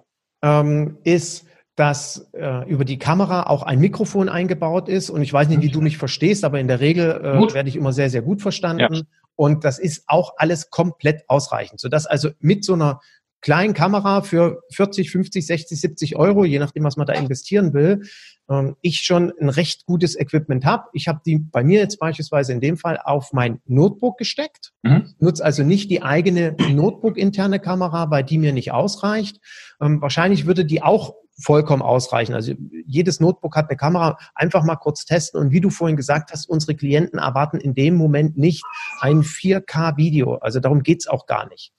ähm, ist, dass äh, über die Kamera auch ein Mikrofon eingebaut ist. Und ich weiß nicht, wie du mich verstehst, aber in der Regel äh, werde ich immer sehr, sehr gut verstanden. Ja. Und das ist auch alles komplett ausreichend, sodass also mit so einer kleinen Kamera für 40, 50, 60, 70 Euro, je nachdem, was man da investieren will, ähm, ich schon ein recht gutes Equipment habe. Ich habe die bei mir jetzt beispielsweise in dem Fall auf mein Notebook gesteckt, mhm. nutze also nicht die eigene Notebook-interne Kamera, weil die mir nicht ausreicht. Ähm, wahrscheinlich würde die auch vollkommen ausreichen. Also jedes Notebook hat eine Kamera. Einfach mal kurz testen. Und wie du vorhin gesagt hast, unsere Klienten erwarten in dem Moment nicht ein 4K-Video. Also darum geht's auch gar nicht.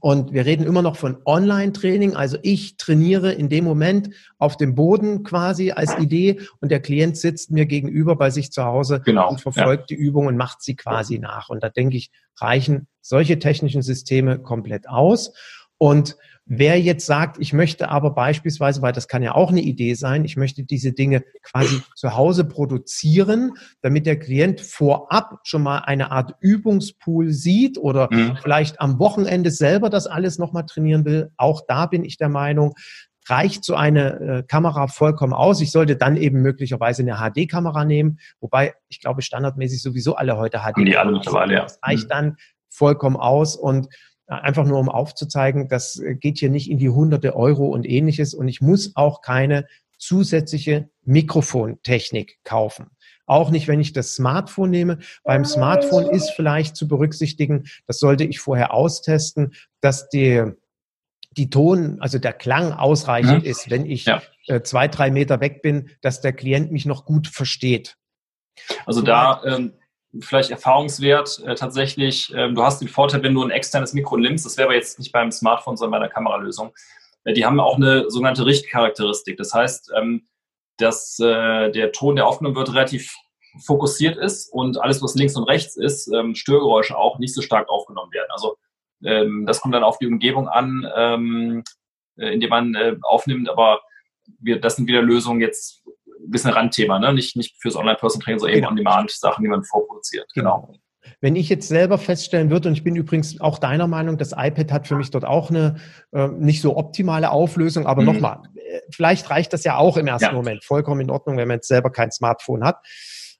Und wir reden immer noch von Online-Training. Also ich trainiere in dem Moment auf dem Boden quasi als Idee und der Klient sitzt mir gegenüber bei sich zu Hause genau, und verfolgt ja. die Übung und macht sie quasi nach. Und da denke ich, reichen solche technischen Systeme komplett aus. Und Wer jetzt sagt, ich möchte aber beispielsweise, weil das kann ja auch eine Idee sein, ich möchte diese Dinge quasi zu Hause produzieren, damit der Klient vorab schon mal eine Art Übungspool sieht oder mhm. vielleicht am Wochenende selber das alles nochmal trainieren will, auch da bin ich der Meinung, reicht so eine äh, Kamera vollkommen aus. Ich sollte dann eben möglicherweise eine HD-Kamera nehmen, wobei ich glaube standardmäßig sowieso alle heute HD. Die alle mittlerweile, ja. Das reicht mhm. dann vollkommen aus und Einfach nur, um aufzuzeigen, das geht hier nicht in die hunderte Euro und ähnliches. Und ich muss auch keine zusätzliche Mikrofontechnik kaufen. Auch nicht, wenn ich das Smartphone nehme. Beim Smartphone ist vielleicht zu berücksichtigen, das sollte ich vorher austesten, dass die, die Ton, also der Klang ausreichend mhm. ist, wenn ich ja. äh, zwei, drei Meter weg bin, dass der Klient mich noch gut versteht. Also da ähm, vielleicht Erfahrungswert äh, tatsächlich, ähm, du hast den Vorteil, wenn du ein externes Mikro nimmst, das wäre aber jetzt nicht beim Smartphone, sondern bei der Kameralösung, äh, die haben auch eine sogenannte Richtcharakteristik. Das heißt, ähm, dass äh, der Ton, der aufgenommen wird, relativ fokussiert ist und alles, was links und rechts ist, ähm, Störgeräusche auch nicht so stark aufgenommen werden. Also ähm, das kommt dann auf die Umgebung an, ähm, äh, in der man äh, aufnimmt, aber wir, das sind wieder Lösungen jetzt ein bisschen Randthema, ne? nicht, nicht fürs Online-Person-Training, sondern genau. eben On-Demand-Sachen, die man vorproduziert. Genau. genau. Wenn ich jetzt selber feststellen würde, und ich bin übrigens auch deiner Meinung, das iPad hat für mich dort auch eine äh, nicht so optimale Auflösung, aber mhm. nochmal, äh, vielleicht reicht das ja auch im ersten ja. Moment vollkommen in Ordnung, wenn man jetzt selber kein Smartphone hat.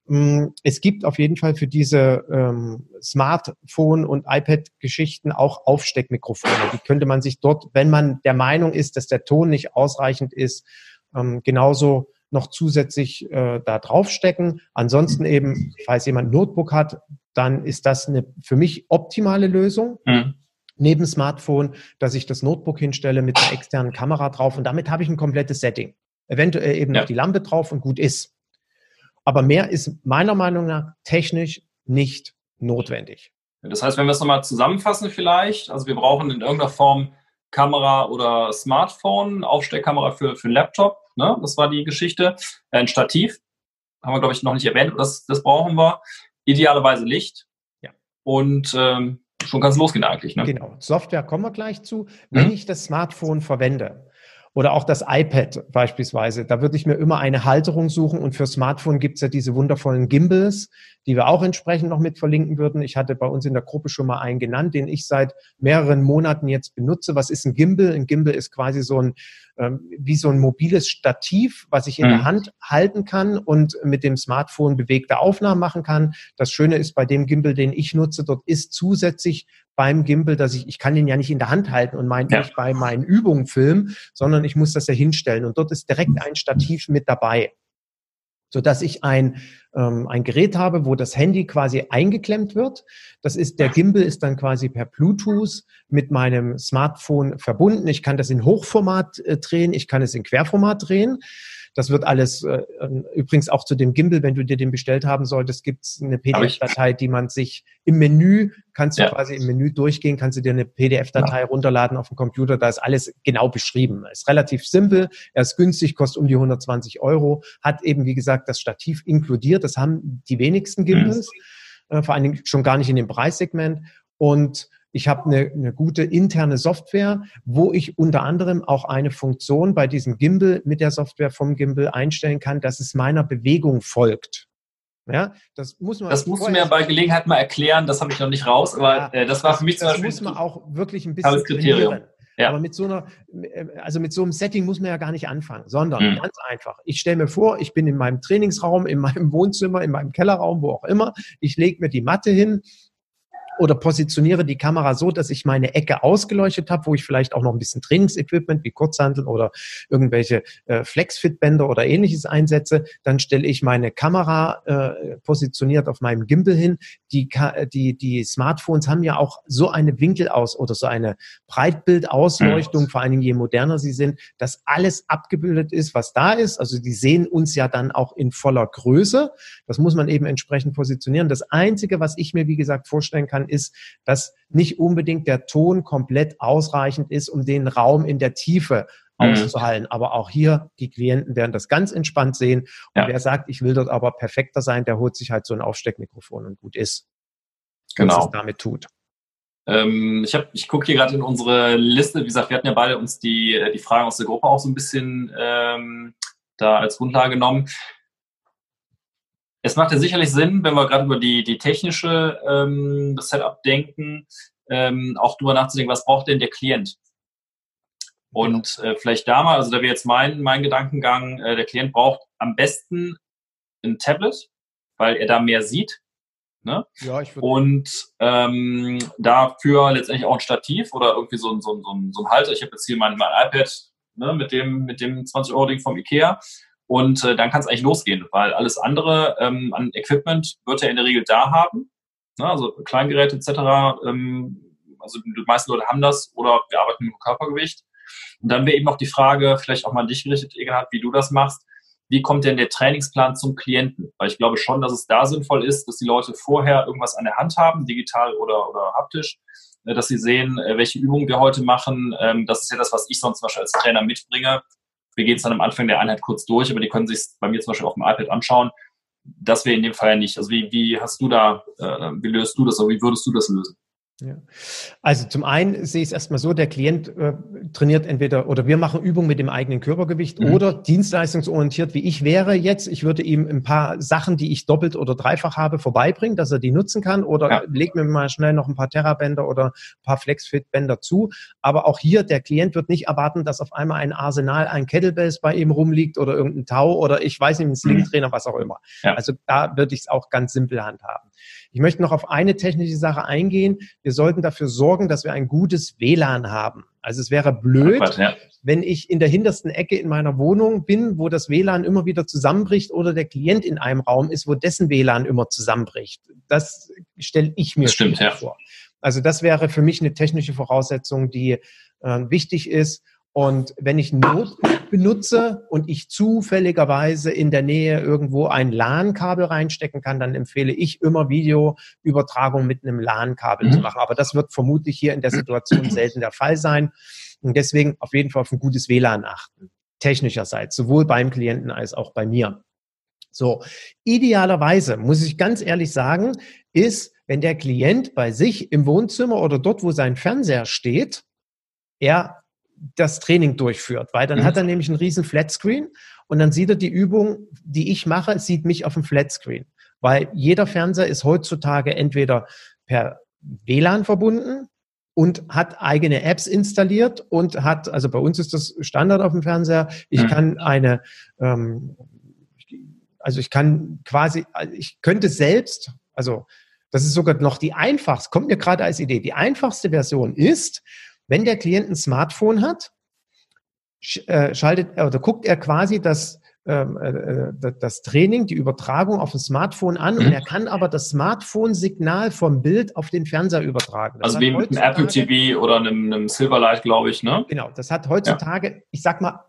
Mm, es gibt auf jeden Fall für diese ähm, Smartphone- und iPad-Geschichten auch Aufsteckmikrofone. Die könnte man sich dort, wenn man der Meinung ist, dass der Ton nicht ausreichend ist, ähm, genauso noch zusätzlich äh, da draufstecken. Ansonsten eben, falls jemand Notebook hat, dann ist das eine für mich optimale Lösung. Mhm. Neben Smartphone, dass ich das Notebook hinstelle mit einer externen Kamera drauf und damit habe ich ein komplettes Setting. Eventuell eben ja. noch die Lampe drauf und gut ist. Aber mehr ist meiner Meinung nach technisch nicht notwendig. Das heißt, wenn wir es nochmal zusammenfassen vielleicht, also wir brauchen in irgendeiner Form Kamera oder Smartphone, Aufsteckkamera für, für einen Laptop, ne? das war die Geschichte, äh, ein Stativ, haben wir glaube ich noch nicht erwähnt, das, das brauchen wir, idealerweise Licht ja. und ähm, schon kann es losgehen eigentlich. Ne? Genau, Software kommen wir gleich zu. Wenn mhm. ich das Smartphone verwende, oder auch das iPad beispielsweise. Da würde ich mir immer eine Halterung suchen und für Smartphone gibt's ja diese wundervollen Gimbals, die wir auch entsprechend noch mit verlinken würden. Ich hatte bei uns in der Gruppe schon mal einen genannt, den ich seit mehreren Monaten jetzt benutze. Was ist ein Gimbal? Ein Gimbal ist quasi so ein wie so ein mobiles Stativ, was ich in mhm. der Hand halten kann und mit dem Smartphone bewegte Aufnahmen machen kann. Das Schöne ist bei dem Gimbal, den ich nutze, dort ist zusätzlich beim Gimbal, dass ich, ich kann den ja nicht in der Hand halten und mein, ja. nicht bei meinen Übungen filmen, sondern ich muss das ja hinstellen. Und dort ist direkt ein Stativ mit dabei so dass ich ein, ähm, ein Gerät habe, wo das Handy quasi eingeklemmt wird. Das ist, der Gimbal ist dann quasi per Bluetooth mit meinem Smartphone verbunden. Ich kann das in Hochformat äh, drehen, ich kann es in Querformat drehen. Das wird alles, äh, ähm, übrigens auch zu dem Gimbal, wenn du dir den bestellt haben solltest, gibt es eine PDF-Datei, die man sich im Menü, kannst du ja. quasi im Menü durchgehen, kannst du dir eine PDF-Datei ja. runterladen auf dem Computer, da ist alles genau beschrieben. Ist relativ simpel, er ist günstig, kostet um die 120 Euro, hat eben, wie gesagt, das Stativ inkludiert, das haben die wenigsten Gimbals, mhm. äh, vor allen Dingen schon gar nicht in dem Preissegment und ich habe eine, eine gute interne Software, wo ich unter anderem auch eine Funktion bei diesem Gimbal mit der Software vom Gimbal einstellen kann, dass es meiner Bewegung folgt. Ja, das muss man. Das musst du mir bei Gelegenheit mal erklären. Das habe ich noch nicht raus, aber ja, äh, das war für mich zum Beispiel. Das muss man auch wirklich ein bisschen Kriterium. Ja. Aber mit so einer, also mit so einem Setting muss man ja gar nicht anfangen, sondern mhm. ganz einfach. Ich stelle mir vor, ich bin in meinem Trainingsraum, in meinem Wohnzimmer, in meinem Kellerraum, wo auch immer. Ich lege mir die Matte hin, oder positioniere die Kamera so, dass ich meine Ecke ausgeleuchtet habe, wo ich vielleicht auch noch ein bisschen Trainingsequipment wie Kurzhanteln oder irgendwelche äh, Flexfit-Bänder oder ähnliches einsetze. Dann stelle ich meine Kamera äh, positioniert auf meinem Gimbal hin. Die, die, die Smartphones haben ja auch so eine Winkel aus oder so eine Breitbildausleuchtung, vor allen Dingen je moderner sie sind, dass alles abgebildet ist, was da ist. Also die sehen uns ja dann auch in voller Größe. Das muss man eben entsprechend positionieren. Das Einzige, was ich mir, wie gesagt, vorstellen kann, ist, dass nicht unbedingt der Ton komplett ausreichend ist, um den Raum in der Tiefe mhm. auszuhalten. Aber auch hier, die Klienten werden das ganz entspannt sehen. Und ja. wer sagt, ich will dort aber perfekter sein, der holt sich halt so ein Aufsteckmikrofon und gut ist. Genau. Was es damit tut. Ähm, ich ich gucke hier gerade in unsere Liste. Wie gesagt, wir hatten ja beide uns die, die Fragen aus der Gruppe auch so ein bisschen ähm, da als Grundlage genommen es macht ja sicherlich Sinn, wenn wir gerade über die, die technische ähm, das Setup denken, ähm, auch drüber nachzudenken, was braucht denn der Klient? Und genau. äh, vielleicht da mal, also da wäre jetzt mein, mein Gedankengang, äh, der Klient braucht am besten ein Tablet, weil er da mehr sieht. Ne? Ja, ich würde Und ähm, dafür letztendlich auch ein Stativ oder irgendwie so ein, so ein, so ein, so ein Halter. Ich habe jetzt hier mein, mein iPad ne, mit dem, mit dem 20-Euro-Ding vom Ikea. Und äh, dann kann es eigentlich losgehen, weil alles andere ähm, an Equipment wird er in der Regel da haben. Ne? Also Kleingeräte etc. Ähm, also die meisten Leute haben das oder wir arbeiten mit Körpergewicht. Und dann wäre eben noch die Frage, vielleicht auch mal an dich gerichtet, Egerhard, wie du das machst. Wie kommt denn der Trainingsplan zum Klienten? Weil ich glaube schon, dass es da sinnvoll ist, dass die Leute vorher irgendwas an der Hand haben, digital oder, oder haptisch, äh, dass sie sehen, äh, welche Übungen wir heute machen. Ähm, das ist ja das, was ich sonst zum Beispiel als Trainer mitbringe wir gehen es dann am Anfang der Einheit kurz durch, aber die können sich bei mir zum Beispiel auf dem iPad anschauen. das wäre in dem Fall nicht. Also wie, wie hast du da, äh, wie löst du das oder wie würdest du das lösen? Ja. Also zum einen sehe ich es erstmal so, der Klient äh, trainiert entweder oder wir machen Übungen mit dem eigenen Körpergewicht mhm. oder dienstleistungsorientiert, wie ich wäre jetzt. Ich würde ihm ein paar Sachen, die ich doppelt oder dreifach habe, vorbeibringen, dass er die nutzen kann oder ja. leg mir mal schnell noch ein paar Terrabänder oder ein paar Flexfit-Bänder zu. Aber auch hier, der Klient wird nicht erwarten, dass auf einmal ein Arsenal ein Kettlebells bei ihm rumliegt oder irgendein Tau oder ich weiß nicht, ein Slingtrainer, was auch immer. Ja. Also da würde ich es auch ganz simpel handhaben. Ich möchte noch auf eine technische Sache eingehen. Wir sollten dafür sorgen, dass wir ein gutes WLAN haben. Also es wäre blöd, Quatsch, ja. wenn ich in der hintersten Ecke in meiner Wohnung bin, wo das WLAN immer wieder zusammenbricht oder der Klient in einem Raum ist, wo dessen WLAN immer zusammenbricht. Das stelle ich mir stimmt, ja. vor. Also das wäre für mich eine technische Voraussetzung, die äh, wichtig ist. Und wenn ich Not benutze und ich zufälligerweise in der Nähe irgendwo ein LAN-Kabel reinstecken kann, dann empfehle ich immer Videoübertragung mit einem LAN-Kabel mhm. zu machen. Aber das wird vermutlich hier in der Situation selten der Fall sein. Und deswegen auf jeden Fall auf ein gutes WLAN achten. Technischerseits, sowohl beim Klienten als auch bei mir. So, idealerweise, muss ich ganz ehrlich sagen, ist, wenn der Klient bei sich im Wohnzimmer oder dort, wo sein Fernseher steht, er das Training durchführt, weil dann mhm. hat er nämlich einen riesen Flatscreen und dann sieht er die Übung, die ich mache, sieht mich auf dem Flatscreen, weil jeder Fernseher ist heutzutage entweder per WLAN verbunden und hat eigene Apps installiert und hat, also bei uns ist das Standard auf dem Fernseher, ich mhm. kann eine, ähm, also ich kann quasi, ich könnte selbst, also das ist sogar noch die einfachste, kommt mir gerade als Idee, die einfachste Version ist, wenn der Klient ein Smartphone hat, äh, schaltet oder guckt er quasi das, ähm, äh, äh, das Training, die Übertragung auf dem Smartphone an mhm. und er kann aber das Smartphone-Signal vom Bild auf den Fernseher übertragen. Das also wie mit einem Apple TV oder einem, einem Silverlight, glaube ich, ne? Genau, das hat heutzutage, ja. ich sag mal,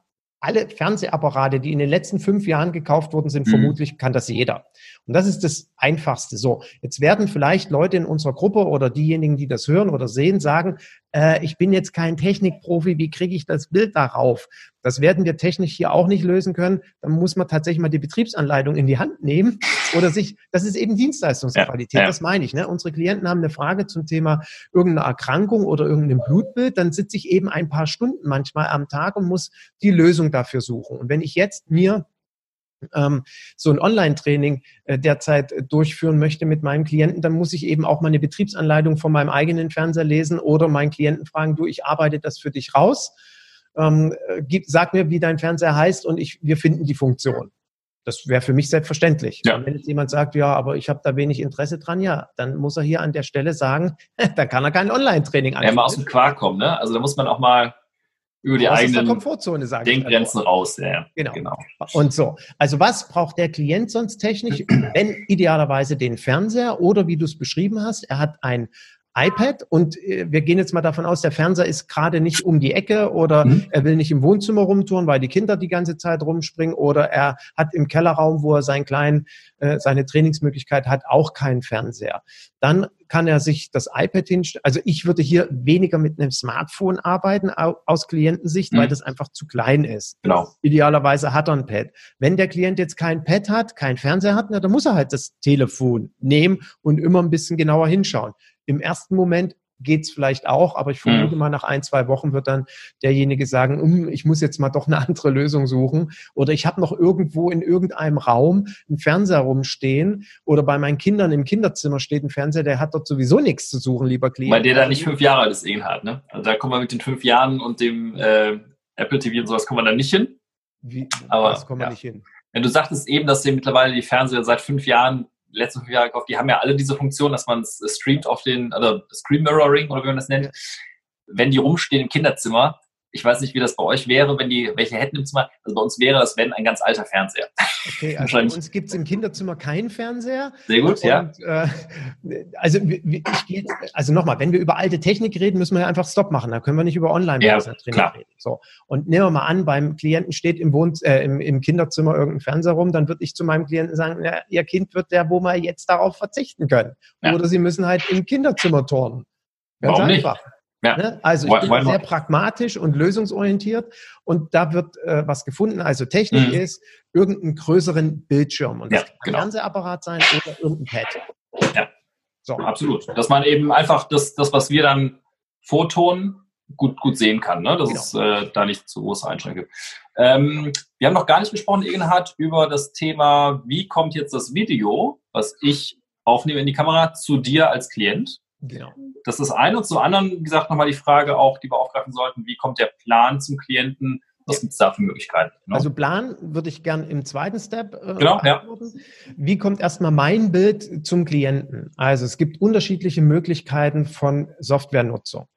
alle Fernsehapparate, die in den letzten fünf Jahren gekauft worden sind, mhm. vermutlich kann das jeder. Und das ist das Einfachste. So, jetzt werden vielleicht Leute in unserer Gruppe oder diejenigen, die das hören oder sehen, sagen, äh, ich bin jetzt kein Technikprofi, wie kriege ich das Bild darauf? Das werden wir technisch hier auch nicht lösen können. Dann muss man tatsächlich mal die Betriebsanleitung in die Hand nehmen oder sich, das ist eben Dienstleistungsqualität, ja, ja. das meine ich. Ne? Unsere Klienten haben eine Frage zum Thema irgendeine Erkrankung oder irgendein Blutbild, dann sitze ich eben ein paar Stunden manchmal am Tag und muss die Lösung dafür suchen. Und wenn ich jetzt mir ähm, so ein Online-Training äh, derzeit äh, durchführen möchte mit meinem Klienten, dann muss ich eben auch meine Betriebsanleitung von meinem eigenen Fernseher lesen oder meinen Klienten fragen, du, ich arbeite das für dich raus. Ähm, äh, gib, sag mir, wie dein Fernseher heißt und ich, wir finden die Funktion. Das wäre für mich selbstverständlich. Ja. Wenn jetzt jemand sagt, ja, aber ich habe da wenig Interesse dran, ja, dann muss er hier an der Stelle sagen, dann kann er kein Online-Training anbieten. Ja, mal aus dem Quark kommen, ne? Also da muss man auch mal über die eigenen Komfortzone sagen. Den Grenzen raus, ja. Genau. genau. Und so. Also was braucht der Klient sonst technisch? Wenn idealerweise den Fernseher oder wie du es beschrieben hast, er hat ein iPad und äh, wir gehen jetzt mal davon aus, der Fernseher ist gerade nicht um die Ecke oder mhm. er will nicht im Wohnzimmer rumtouren, weil die Kinder die ganze Zeit rumspringen oder er hat im Kellerraum, wo er seinen kleinen, äh, seine Trainingsmöglichkeit hat, auch keinen Fernseher. Dann kann er sich das iPad hinstellen. Also ich würde hier weniger mit einem Smartphone arbeiten aus Klientensicht, mhm. weil das einfach zu klein ist. Genau. Idealerweise hat er ein Pad. Wenn der Klient jetzt kein Pad hat, kein Fernseher hat, na, dann muss er halt das Telefon nehmen und immer ein bisschen genauer hinschauen. Im ersten Moment geht's vielleicht auch, aber ich vermute mhm. mal, nach ein, zwei Wochen wird dann derjenige sagen, um, ich muss jetzt mal doch eine andere Lösung suchen. Oder ich habe noch irgendwo in irgendeinem Raum einen Fernseher rumstehen oder bei meinen Kindern im Kinderzimmer steht ein Fernseher, der hat dort sowieso nichts zu suchen, lieber Klient. Weil der da nicht fünf Jahre alt ist, eh hat, ne? Also da kommen wir mit den fünf Jahren und dem äh, Apple TV und sowas kommen wir da nicht hin. Wie, aber, das kommen wir ja. nicht hin. Wenn du sagtest eben, dass dir mittlerweile die Fernseher seit fünf Jahren letzten fünf Jahre gekauft, die haben ja alle diese Funktion, dass man es streamt auf den, also Screen Mirroring oder wie man das nennt. Wenn die rumstehen im Kinderzimmer, ich weiß nicht, wie das bei euch wäre, wenn die welche hätten im Zimmer. Also bei uns wäre es, wenn, ein ganz alter Fernseher. Okay, also bei uns gibt es im Kinderzimmer keinen Fernseher. Sehr gut, und, ja. Äh, also ich gehe, also nochmal, wenn wir über alte Technik reden, müssen wir ja einfach Stopp machen. Da können wir nicht über online ja, klar. reden. So. Und nehmen wir mal an, beim Klienten steht im, Wohn äh, im, im Kinderzimmer irgendein Fernseher rum, dann würde ich zu meinem Klienten sagen, ja, ihr Kind wird der, wo wir jetzt darauf verzichten können. Ja. Oder sie müssen halt im Kinderzimmer turnen. Ganz Warum einfach. Nicht? Ja. Ne? Also ich bin sehr pragmatisch und lösungsorientiert und da wird äh, was gefunden. Also Technik mhm. ist irgendeinen größeren Bildschirm und das ja, kann ein genau. Fernsehapparat sein oder irgendein Pad. Ja, so. absolut. Dass man eben einfach das, das was wir dann vortonen, gut, gut sehen kann, ne? dass genau. es äh, da nicht zu große Einschränkungen gibt. Ähm, wir haben noch gar nicht gesprochen, Egenhard, über das Thema, wie kommt jetzt das Video, was ich aufnehme in die Kamera, zu dir als Klient? Genau. Das ist das eine. Und zum anderen, wie gesagt, nochmal die Frage auch, die wir aufgreifen sollten, wie kommt der Plan zum Klienten? Was gibt es da für Möglichkeiten? Genau. Also Plan würde ich gern im zweiten Step äh, genau, ja. Wie kommt erstmal mein Bild zum Klienten? Also es gibt unterschiedliche Möglichkeiten von Softwarenutzung.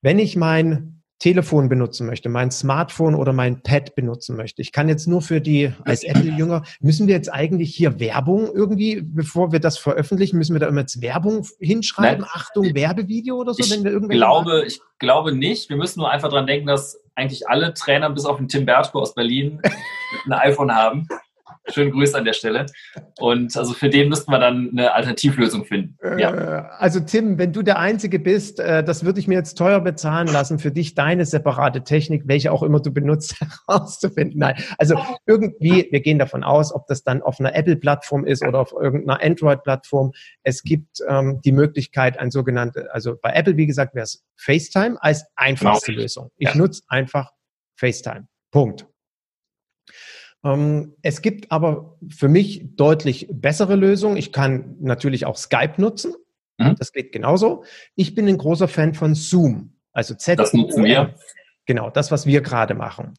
Wenn ich mein Telefon benutzen möchte, mein Smartphone oder mein Pad benutzen möchte. Ich kann jetzt nur für die als Apple-Jünger, müssen wir jetzt eigentlich hier Werbung irgendwie, bevor wir das veröffentlichen, müssen wir da immer jetzt Werbung hinschreiben? Nein. Achtung, Werbevideo oder so, ich wenn wir. Glaube, ich glaube nicht. Wir müssen nur einfach dran denken, dass eigentlich alle Trainer bis auf den Tim Bertko aus Berlin ein iPhone haben. Schönen Grüße an der Stelle. Und also für den müssten wir dann eine Alternativlösung finden. Ja. Äh, also Tim, wenn du der Einzige bist, äh, das würde ich mir jetzt teuer bezahlen lassen, für dich deine separate Technik, welche auch immer du benutzt, herauszufinden. Nein, also irgendwie, wir gehen davon aus, ob das dann auf einer Apple-Plattform ist oder auf irgendeiner Android-Plattform. Es gibt ähm, die Möglichkeit, ein sogenannte, also bei Apple, wie gesagt, wäre es FaceTime als einfachste genau. Lösung. Ich ja. nutze einfach FaceTime. Punkt. Ähm, es gibt aber für mich deutlich bessere Lösungen. Ich kann natürlich auch Skype nutzen. Mhm. Das geht genauso. Ich bin ein großer Fan von Zoom. Also Z. Das nutzen wir. Genau, das, was wir gerade machen.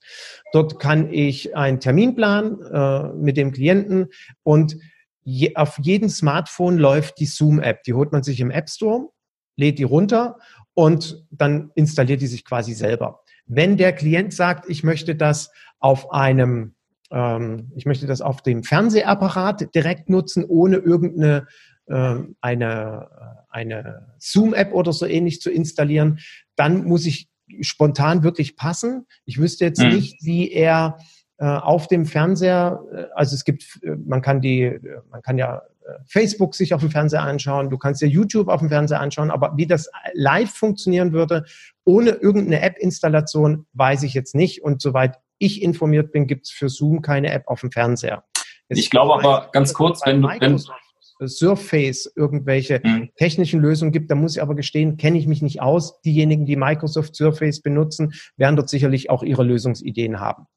Dort kann ich einen Termin planen äh, mit dem Klienten und je, auf jedem Smartphone läuft die Zoom-App. Die holt man sich im App Store, lädt die runter und dann installiert die sich quasi selber. Wenn der Klient sagt, ich möchte das auf einem ähm, ich möchte das auf dem Fernsehapparat direkt nutzen, ohne irgendeine ähm, eine, eine Zoom-App oder so ähnlich zu installieren, dann muss ich spontan wirklich passen. Ich wüsste jetzt mhm. nicht, wie er äh, auf dem Fernseher, äh, also es gibt, äh, man kann die, man kann ja Facebook sich auf dem Fernseher anschauen, du kannst ja YouTube auf dem Fernseher anschauen, aber wie das live funktionieren würde, ohne irgendeine App-Installation, weiß ich jetzt nicht. Und soweit ich informiert bin, gibt es für Zoom keine App auf dem Fernseher. Jetzt ich glaube aber ganz kurz, wenn du wenn Surface irgendwelche mhm. technischen Lösungen gibt, da muss ich aber gestehen, kenne ich mich nicht aus. Diejenigen, die Microsoft Surface benutzen, werden dort sicherlich auch ihre Lösungsideen haben.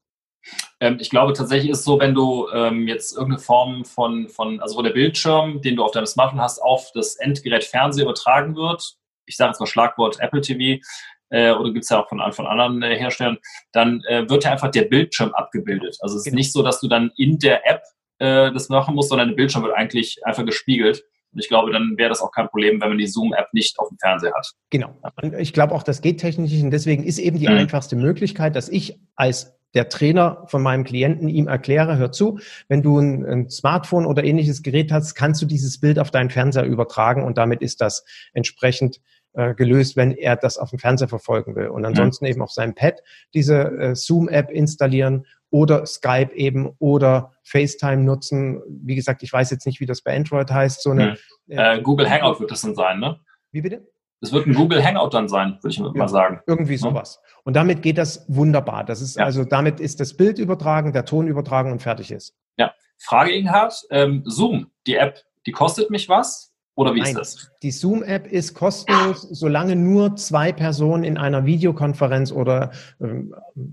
Ähm, ich glaube tatsächlich ist es so, wenn du ähm, jetzt irgendeine Form von, von, also wo der Bildschirm, den du auf deinem Smartphone hast, auf das Endgerät Fernseher übertragen wird, ich sage jetzt mal Schlagwort Apple TV, äh, oder gibt es ja auch von, von anderen äh, Herstellern, dann äh, wird ja einfach der Bildschirm abgebildet. Also es genau. ist nicht so, dass du dann in der App äh, das machen musst, sondern der Bildschirm wird eigentlich einfach gespiegelt. Und ich glaube, dann wäre das auch kein Problem, wenn man die Zoom-App nicht auf dem Fernseher hat. Genau. Und ich glaube auch, das geht technisch nicht. Und deswegen ist eben die mhm. einfachste Möglichkeit, dass ich als der Trainer von meinem Klienten ihm erkläre, hör zu, wenn du ein, ein, Smartphone oder ähnliches Gerät hast, kannst du dieses Bild auf deinen Fernseher übertragen und damit ist das entsprechend äh, gelöst, wenn er das auf dem Fernseher verfolgen will. Und ansonsten mhm. eben auf seinem Pad diese äh, Zoom-App installieren oder Skype eben oder FaceTime nutzen. Wie gesagt, ich weiß jetzt nicht, wie das bei Android heißt. So eine, mhm. äh, Google Hangout wird das dann sein, ne? Wie bitte? Es wird ein Google Hangout dann sein, würde ich ja, mal sagen. Irgendwie sowas. Und damit geht das wunderbar. Das ist ja. also damit ist das Bild übertragen, der Ton übertragen und fertig ist. Ja. Frage Inghard, ähm, Zoom, die App, die kostet mich was? Oder wie Nein, ist das? Die Zoom-App ist kostenlos, solange nur zwei Personen in einer Videokonferenz oder äh,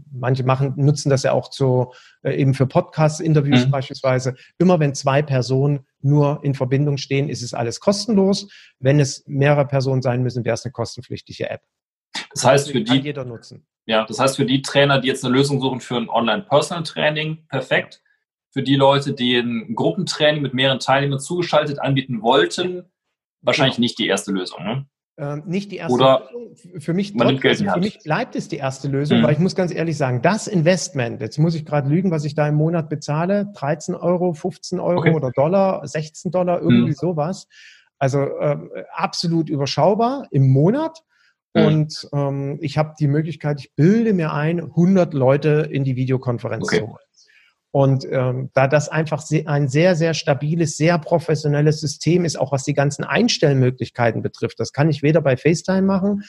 manche machen, nutzen das ja auch zu, äh, eben für Podcast-Interviews mhm. beispielsweise. Immer wenn zwei Personen nur in Verbindung stehen, ist es alles kostenlos. Wenn es mehrere Personen sein müssen, wäre es eine kostenpflichtige App. Das heißt für die, jeder nutzen. Ja, das heißt für die Trainer, die jetzt eine Lösung suchen für ein Online-Personal-Training, perfekt. Für die Leute, die ein Gruppentraining mit mehreren Teilnehmern zugeschaltet anbieten wollten, wahrscheinlich nicht die erste Lösung. Ne? Ähm, nicht die erste Oder Lösung. Für mich, trotzdem, also für mich bleibt es die erste Lösung, mhm. weil ich muss ganz ehrlich sagen, das Investment, jetzt muss ich gerade lügen, was ich da im Monat bezahle, 13 Euro, 15 Euro okay. oder Dollar, 16 Dollar, irgendwie mhm. sowas. Also ähm, absolut überschaubar im Monat. Mhm. Und ähm, ich habe die Möglichkeit, ich bilde mir ein, 100 Leute in die Videokonferenz okay. zu holen. Und ähm, da das einfach ein sehr, sehr stabiles, sehr professionelles System ist, auch was die ganzen Einstellmöglichkeiten betrifft, das kann ich weder bei FaceTime machen,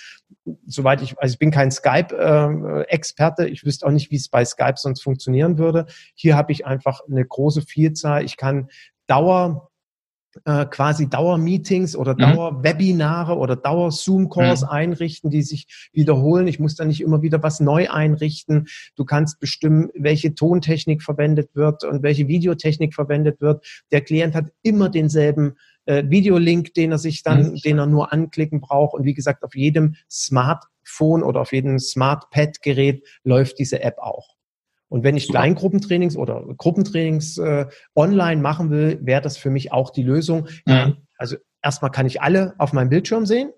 soweit ich, also ich bin kein Skype-Experte, äh, ich wüsste auch nicht, wie es bei Skype sonst funktionieren würde. Hier habe ich einfach eine große Vielzahl. Ich kann Dauer äh, quasi Dauermeetings oder mhm. Dauerwebinare oder Dauer-Zoom-Calls mhm. einrichten, die sich wiederholen. Ich muss da nicht immer wieder was neu einrichten. Du kannst bestimmen, welche Tontechnik verwendet wird und welche Videotechnik verwendet wird. Der Klient hat immer denselben äh, Videolink, den er sich dann, mhm. den er nur anklicken braucht. Und wie gesagt, auf jedem Smartphone oder auf jedem Smart-Pad-Gerät läuft diese App auch. Und wenn ich Super. Kleingruppentrainings oder Gruppentrainings äh, online machen will, wäre das für mich auch die Lösung. Mhm. Also erstmal kann ich alle auf meinem Bildschirm sehen.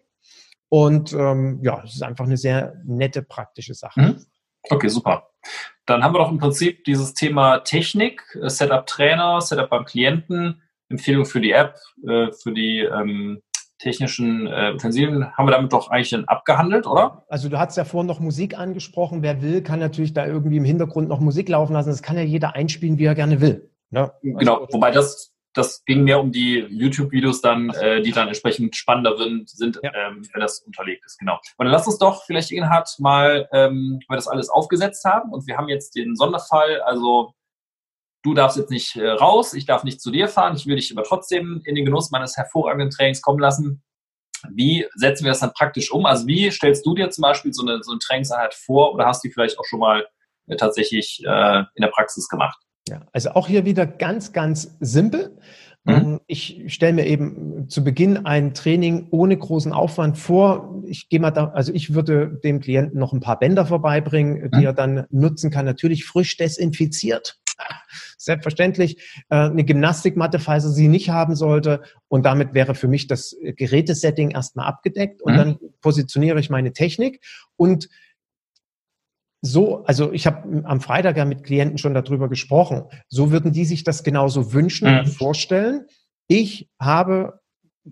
Und ähm, ja, es ist einfach eine sehr nette, praktische Sache. Mhm. Okay, super. Dann haben wir doch im Prinzip dieses Thema Technik, äh, Setup Trainer, Setup beim Klienten, Empfehlung für die App, äh, für die ähm, technischen äh, Utensilien haben wir damit doch eigentlich dann abgehandelt, oder? Also du hast ja vorhin noch Musik angesprochen. Wer will, kann natürlich da irgendwie im Hintergrund noch Musik laufen lassen. Das kann ja jeder einspielen, wie er gerne will. Ne? Genau, also, wobei das, das ging mehr um die YouTube-Videos dann, äh, die dann entsprechend spannender sind, ja. ähm, wenn das unterlegt ist. Genau. Und dann lass uns doch vielleicht, Inhard, mal, ähm, wenn wir das alles aufgesetzt haben und wir haben jetzt den Sonderfall, also du darfst jetzt nicht äh, raus, ich darf nicht zu dir fahren, ich will dich aber trotzdem in den Genuss meines hervorragenden Trainings kommen lassen. Wie setzen wir das dann praktisch um? Also wie stellst du dir zum Beispiel so eine, so eine Trainingseinheit vor oder hast du die vielleicht auch schon mal äh, tatsächlich äh, in der Praxis gemacht? Ja, also auch hier wieder ganz, ganz simpel. Mhm. Ähm, ich stelle mir eben zu Beginn ein Training ohne großen Aufwand vor. Ich gehe mal da, also ich würde dem Klienten noch ein paar Bänder vorbeibringen, die mhm. er dann nutzen kann. Natürlich frisch desinfiziert. Selbstverständlich äh, eine Gymnastikmatte, falls er sie nicht haben sollte. Und damit wäre für mich das Gerätesetting erstmal abgedeckt. Und mhm. dann positioniere ich meine Technik. Und so, also ich habe am Freitag ja mit Klienten schon darüber gesprochen. So würden die sich das genauso wünschen und mhm. vorstellen. Ich habe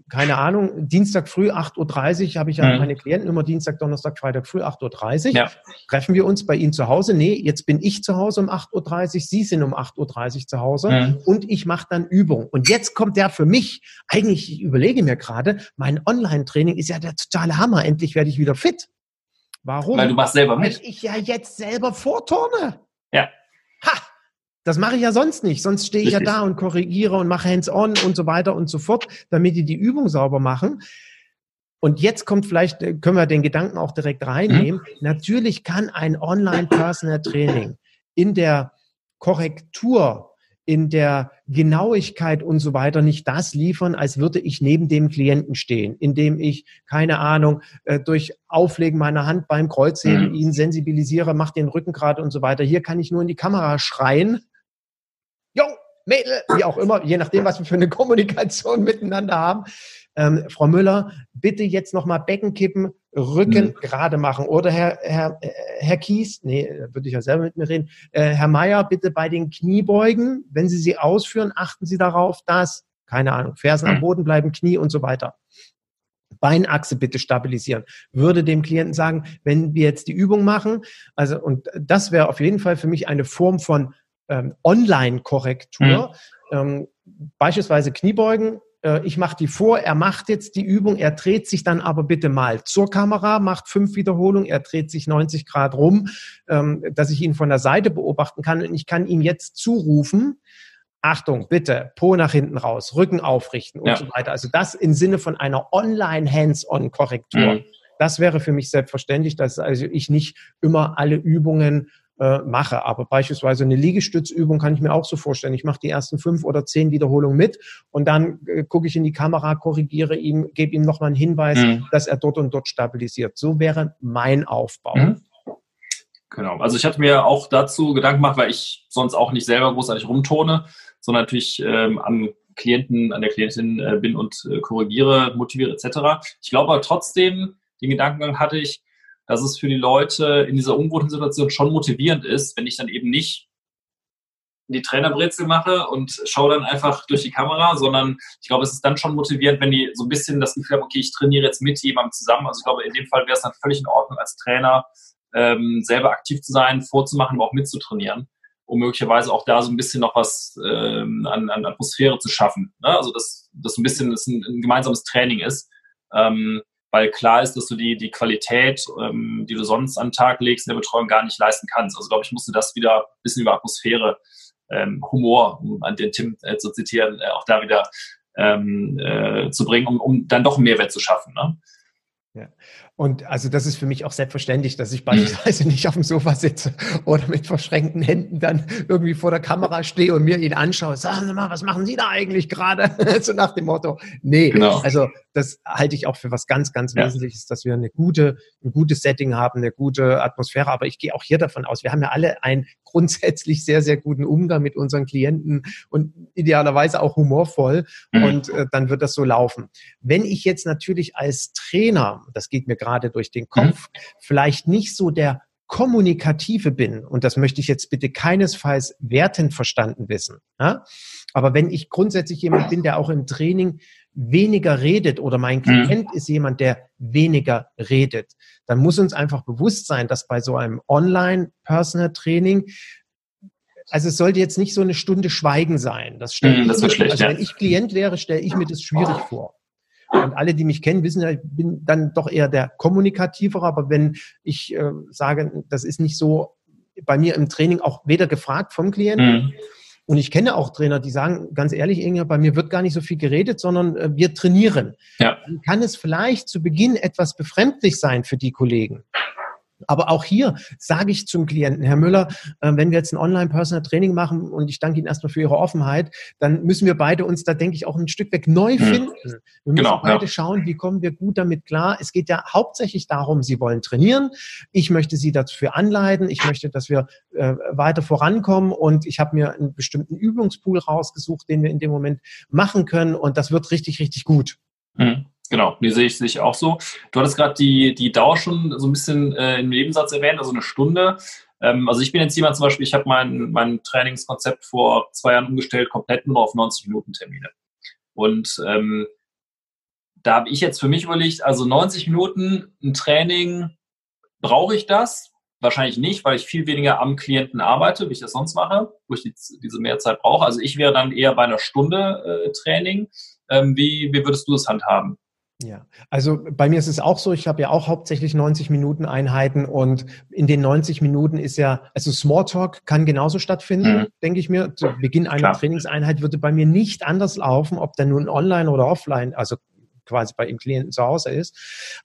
keine Ahnung, Dienstag früh 8.30 Uhr habe ich ja mhm. meine Klienten immer Dienstag, Donnerstag, Freitag früh 8.30 Uhr. Ja. Treffen wir uns bei Ihnen zu Hause? Nee, jetzt bin ich zu Hause um 8.30 Uhr, Sie sind um 8.30 Uhr zu Hause mhm. und ich mache dann Übung. Und jetzt kommt der für mich, eigentlich, ich überlege mir gerade, mein Online-Training ist ja der totale Hammer. Endlich werde ich wieder fit. Warum? Weil du machst selber mit. Weil ich ja jetzt selber vorturne. Ja. Ha! Das mache ich ja sonst nicht. Sonst stehe ich ja da und korrigiere und mache Hands-on und so weiter und so fort, damit die die Übung sauber machen. Und jetzt kommt vielleicht, äh, können wir den Gedanken auch direkt reinnehmen. Mhm. Natürlich kann ein Online-Personal-Training in der Korrektur in der Genauigkeit und so weiter nicht das liefern, als würde ich neben dem Klienten stehen, indem ich, keine Ahnung, äh, durch Auflegen meiner Hand beim Kreuzheben mhm. ihn sensibilisiere, mache den Rücken gerade und so weiter. Hier kann ich nur in die Kamera schreien Jo, Mädel, wie auch immer, je nachdem, was wir für eine Kommunikation miteinander haben. Ähm, Frau Müller, bitte jetzt nochmal Becken kippen, Rücken mhm. gerade machen. Oder Herr, Herr, äh, Herr Kies, nee, würde ich ja selber mit mir reden. Äh, Herr Meier, bitte bei den Kniebeugen, wenn Sie sie ausführen, achten Sie darauf, dass, keine Ahnung, Fersen am mhm. Boden bleiben, Knie und so weiter. Beinachse bitte stabilisieren. Würde dem Klienten sagen, wenn wir jetzt die Übung machen, also und das wäre auf jeden Fall für mich eine Form von ähm, Online-Korrektur. Mhm. Ähm, beispielsweise Kniebeugen. Äh, ich mache die vor, er macht jetzt die Übung, er dreht sich dann aber bitte mal zur Kamera, macht fünf Wiederholungen, er dreht sich 90 Grad rum, ähm, dass ich ihn von der Seite beobachten kann und ich kann ihm jetzt zurufen, Achtung, bitte, Po nach hinten raus, Rücken aufrichten und ja. so weiter. Also das im Sinne von einer Online-Hands-on-Korrektur. Mhm. Das wäre für mich selbstverständlich, dass also ich nicht immer alle Übungen äh, mache. Aber beispielsweise eine Liegestützübung kann ich mir auch so vorstellen. Ich mache die ersten fünf oder zehn Wiederholungen mit und dann äh, gucke ich in die Kamera, korrigiere ihm, gebe ihm nochmal einen Hinweis, mhm. dass er dort und dort stabilisiert. So wäre mein Aufbau. Mhm. Genau. Also ich hatte mir auch dazu Gedanken gemacht, weil ich sonst auch nicht selber großartig rumtone, sondern natürlich ähm, am Klienten, an der Klientin äh, bin und äh, korrigiere, motiviere etc. Ich glaube aber trotzdem, den Gedankengang hatte ich, dass es für die Leute in dieser ungewohnten Situation schon motivierend ist, wenn ich dann eben nicht die Trainerbrezel mache und schaue dann einfach durch die Kamera, sondern ich glaube, es ist dann schon motivierend, wenn die so ein bisschen das Gefühl haben, okay, ich trainiere jetzt mit jemandem zusammen. Also ich glaube, in dem Fall wäre es dann völlig in Ordnung, als Trainer ähm, selber aktiv zu sein, vorzumachen, aber auch mitzutrainieren. um möglicherweise auch da so ein bisschen noch was ähm, an, an Atmosphäre zu schaffen. Ne? Also dass das ein bisschen dass ein, ein gemeinsames Training ist. Ähm, weil klar ist, dass du die, die Qualität, ähm, die du sonst an den Tag legst in der Betreuung, gar nicht leisten kannst. Also glaube ich, musste das wieder ein bisschen über Atmosphäre, ähm, Humor, um an den Tim äh, zu zitieren, äh, auch da wieder ähm, äh, zu bringen, um, um dann doch einen Mehrwert zu schaffen. Ne? Ja. Und also das ist für mich auch selbstverständlich, dass ich beispielsweise nicht auf dem Sofa sitze oder mit verschränkten Händen dann irgendwie vor der Kamera stehe und mir ihn anschaue. Sagen Sie mal, was machen Sie da eigentlich gerade? so nach dem Motto. Nee, genau. also das halte ich auch für was ganz, ganz ja. Wesentliches, dass wir eine gute, ein gutes Setting haben, eine gute Atmosphäre. Aber ich gehe auch hier davon aus, wir haben ja alle einen grundsätzlich sehr, sehr guten Umgang mit unseren Klienten und idealerweise auch humorvoll. Mhm. Und äh, dann wird das so laufen. Wenn ich jetzt natürlich als Trainer, das geht mir gerade durch den Kopf, mhm. vielleicht nicht so der kommunikative bin, und das möchte ich jetzt bitte keinesfalls wertend verstanden wissen, ja? aber wenn ich grundsätzlich jemand bin, der auch im Training weniger redet oder mein mhm. Klient mhm. ist jemand, der weniger redet, dann muss uns einfach bewusst sein, dass bei so einem Online-Personal-Training also es sollte jetzt nicht so eine Stunde Schweigen sein. Das, mm, das schlecht, also ja. wenn ich Klient wäre, stelle ich mir das schwierig vor. Und alle, die mich kennen, wissen ja, ich bin dann doch eher der kommunikativere. Aber wenn ich äh, sage, das ist nicht so bei mir im Training auch weder gefragt vom Klienten. Mhm. Und ich kenne auch Trainer, die sagen, ganz ehrlich, Inge, bei mir wird gar nicht so viel geredet, sondern äh, wir trainieren. Ja. Dann kann es vielleicht zu Beginn etwas befremdlich sein für die Kollegen. Aber auch hier sage ich zum Klienten, Herr Müller, äh, wenn wir jetzt ein Online-Personal-Training machen und ich danke Ihnen erstmal für Ihre Offenheit, dann müssen wir beide uns da, denke ich, auch ein Stück weg neu hm. finden. Wir müssen genau, beide ja. schauen, wie kommen wir gut damit klar. Es geht ja hauptsächlich darum, Sie wollen trainieren. Ich möchte Sie dafür anleiten. Ich möchte, dass wir äh, weiter vorankommen und ich habe mir einen bestimmten Übungspool rausgesucht, den wir in dem Moment machen können und das wird richtig, richtig gut. Mhm. Genau, die sehe ich, sehe ich auch so. Du hattest gerade die, die Dauer schon so ein bisschen äh, im Nebensatz erwähnt, also eine Stunde. Ähm, also ich bin jetzt jemand zum Beispiel, ich habe mein, mein Trainingskonzept vor zwei Jahren umgestellt, komplett nur auf 90 Minuten Termine. Und ähm, da habe ich jetzt für mich überlegt, also 90 Minuten ein Training, brauche ich das? Wahrscheinlich nicht, weil ich viel weniger am Klienten arbeite, wie ich das sonst mache, wo ich die, diese mehr Zeit brauche. Also ich wäre dann eher bei einer Stunde äh, Training. Ähm, wie, wie würdest du es handhaben? Ja, also bei mir ist es auch so, ich habe ja auch hauptsächlich 90 Minuten Einheiten und in den 90 Minuten ist ja, also Smalltalk kann genauso stattfinden, mhm. denke ich mir. Zu Beginn einer Klar. Trainingseinheit würde bei mir nicht anders laufen, ob der nun online oder offline, also quasi bei Ihrem Klienten zu Hause ist.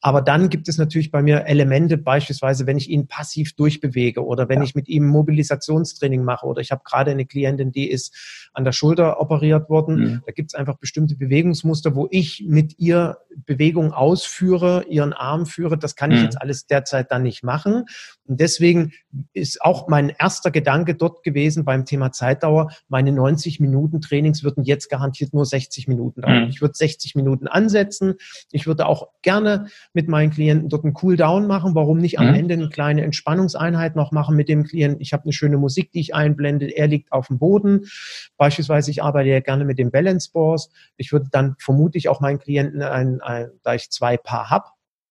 Aber dann gibt es natürlich bei mir Elemente, beispielsweise, wenn ich ihn passiv durchbewege oder wenn ja. ich mit ihm Mobilisationstraining mache oder ich habe gerade eine Klientin, die ist an der Schulter operiert worden. Mhm. Da gibt es einfach bestimmte Bewegungsmuster, wo ich mit ihr Bewegung ausführe, ihren Arm führe. Das kann ich mhm. jetzt alles derzeit dann nicht machen. Und deswegen ist auch mein erster Gedanke dort gewesen beim Thema Zeitdauer, meine 90 Minuten Trainings würden jetzt garantiert nur 60 Minuten dauern. Mhm. Ich würde 60 Minuten ansetzen setzen. Ich würde auch gerne mit meinen Klienten dort einen Cool-Down machen. Warum nicht am mhm. Ende eine kleine Entspannungseinheit noch machen mit dem Klienten? Ich habe eine schöne Musik, die ich einblende. Er liegt auf dem Boden. Beispielsweise, ich arbeite ja gerne mit dem Balance Balls. Ich würde dann vermutlich auch meinen Klienten, ein, ein, da ich zwei Paar habe,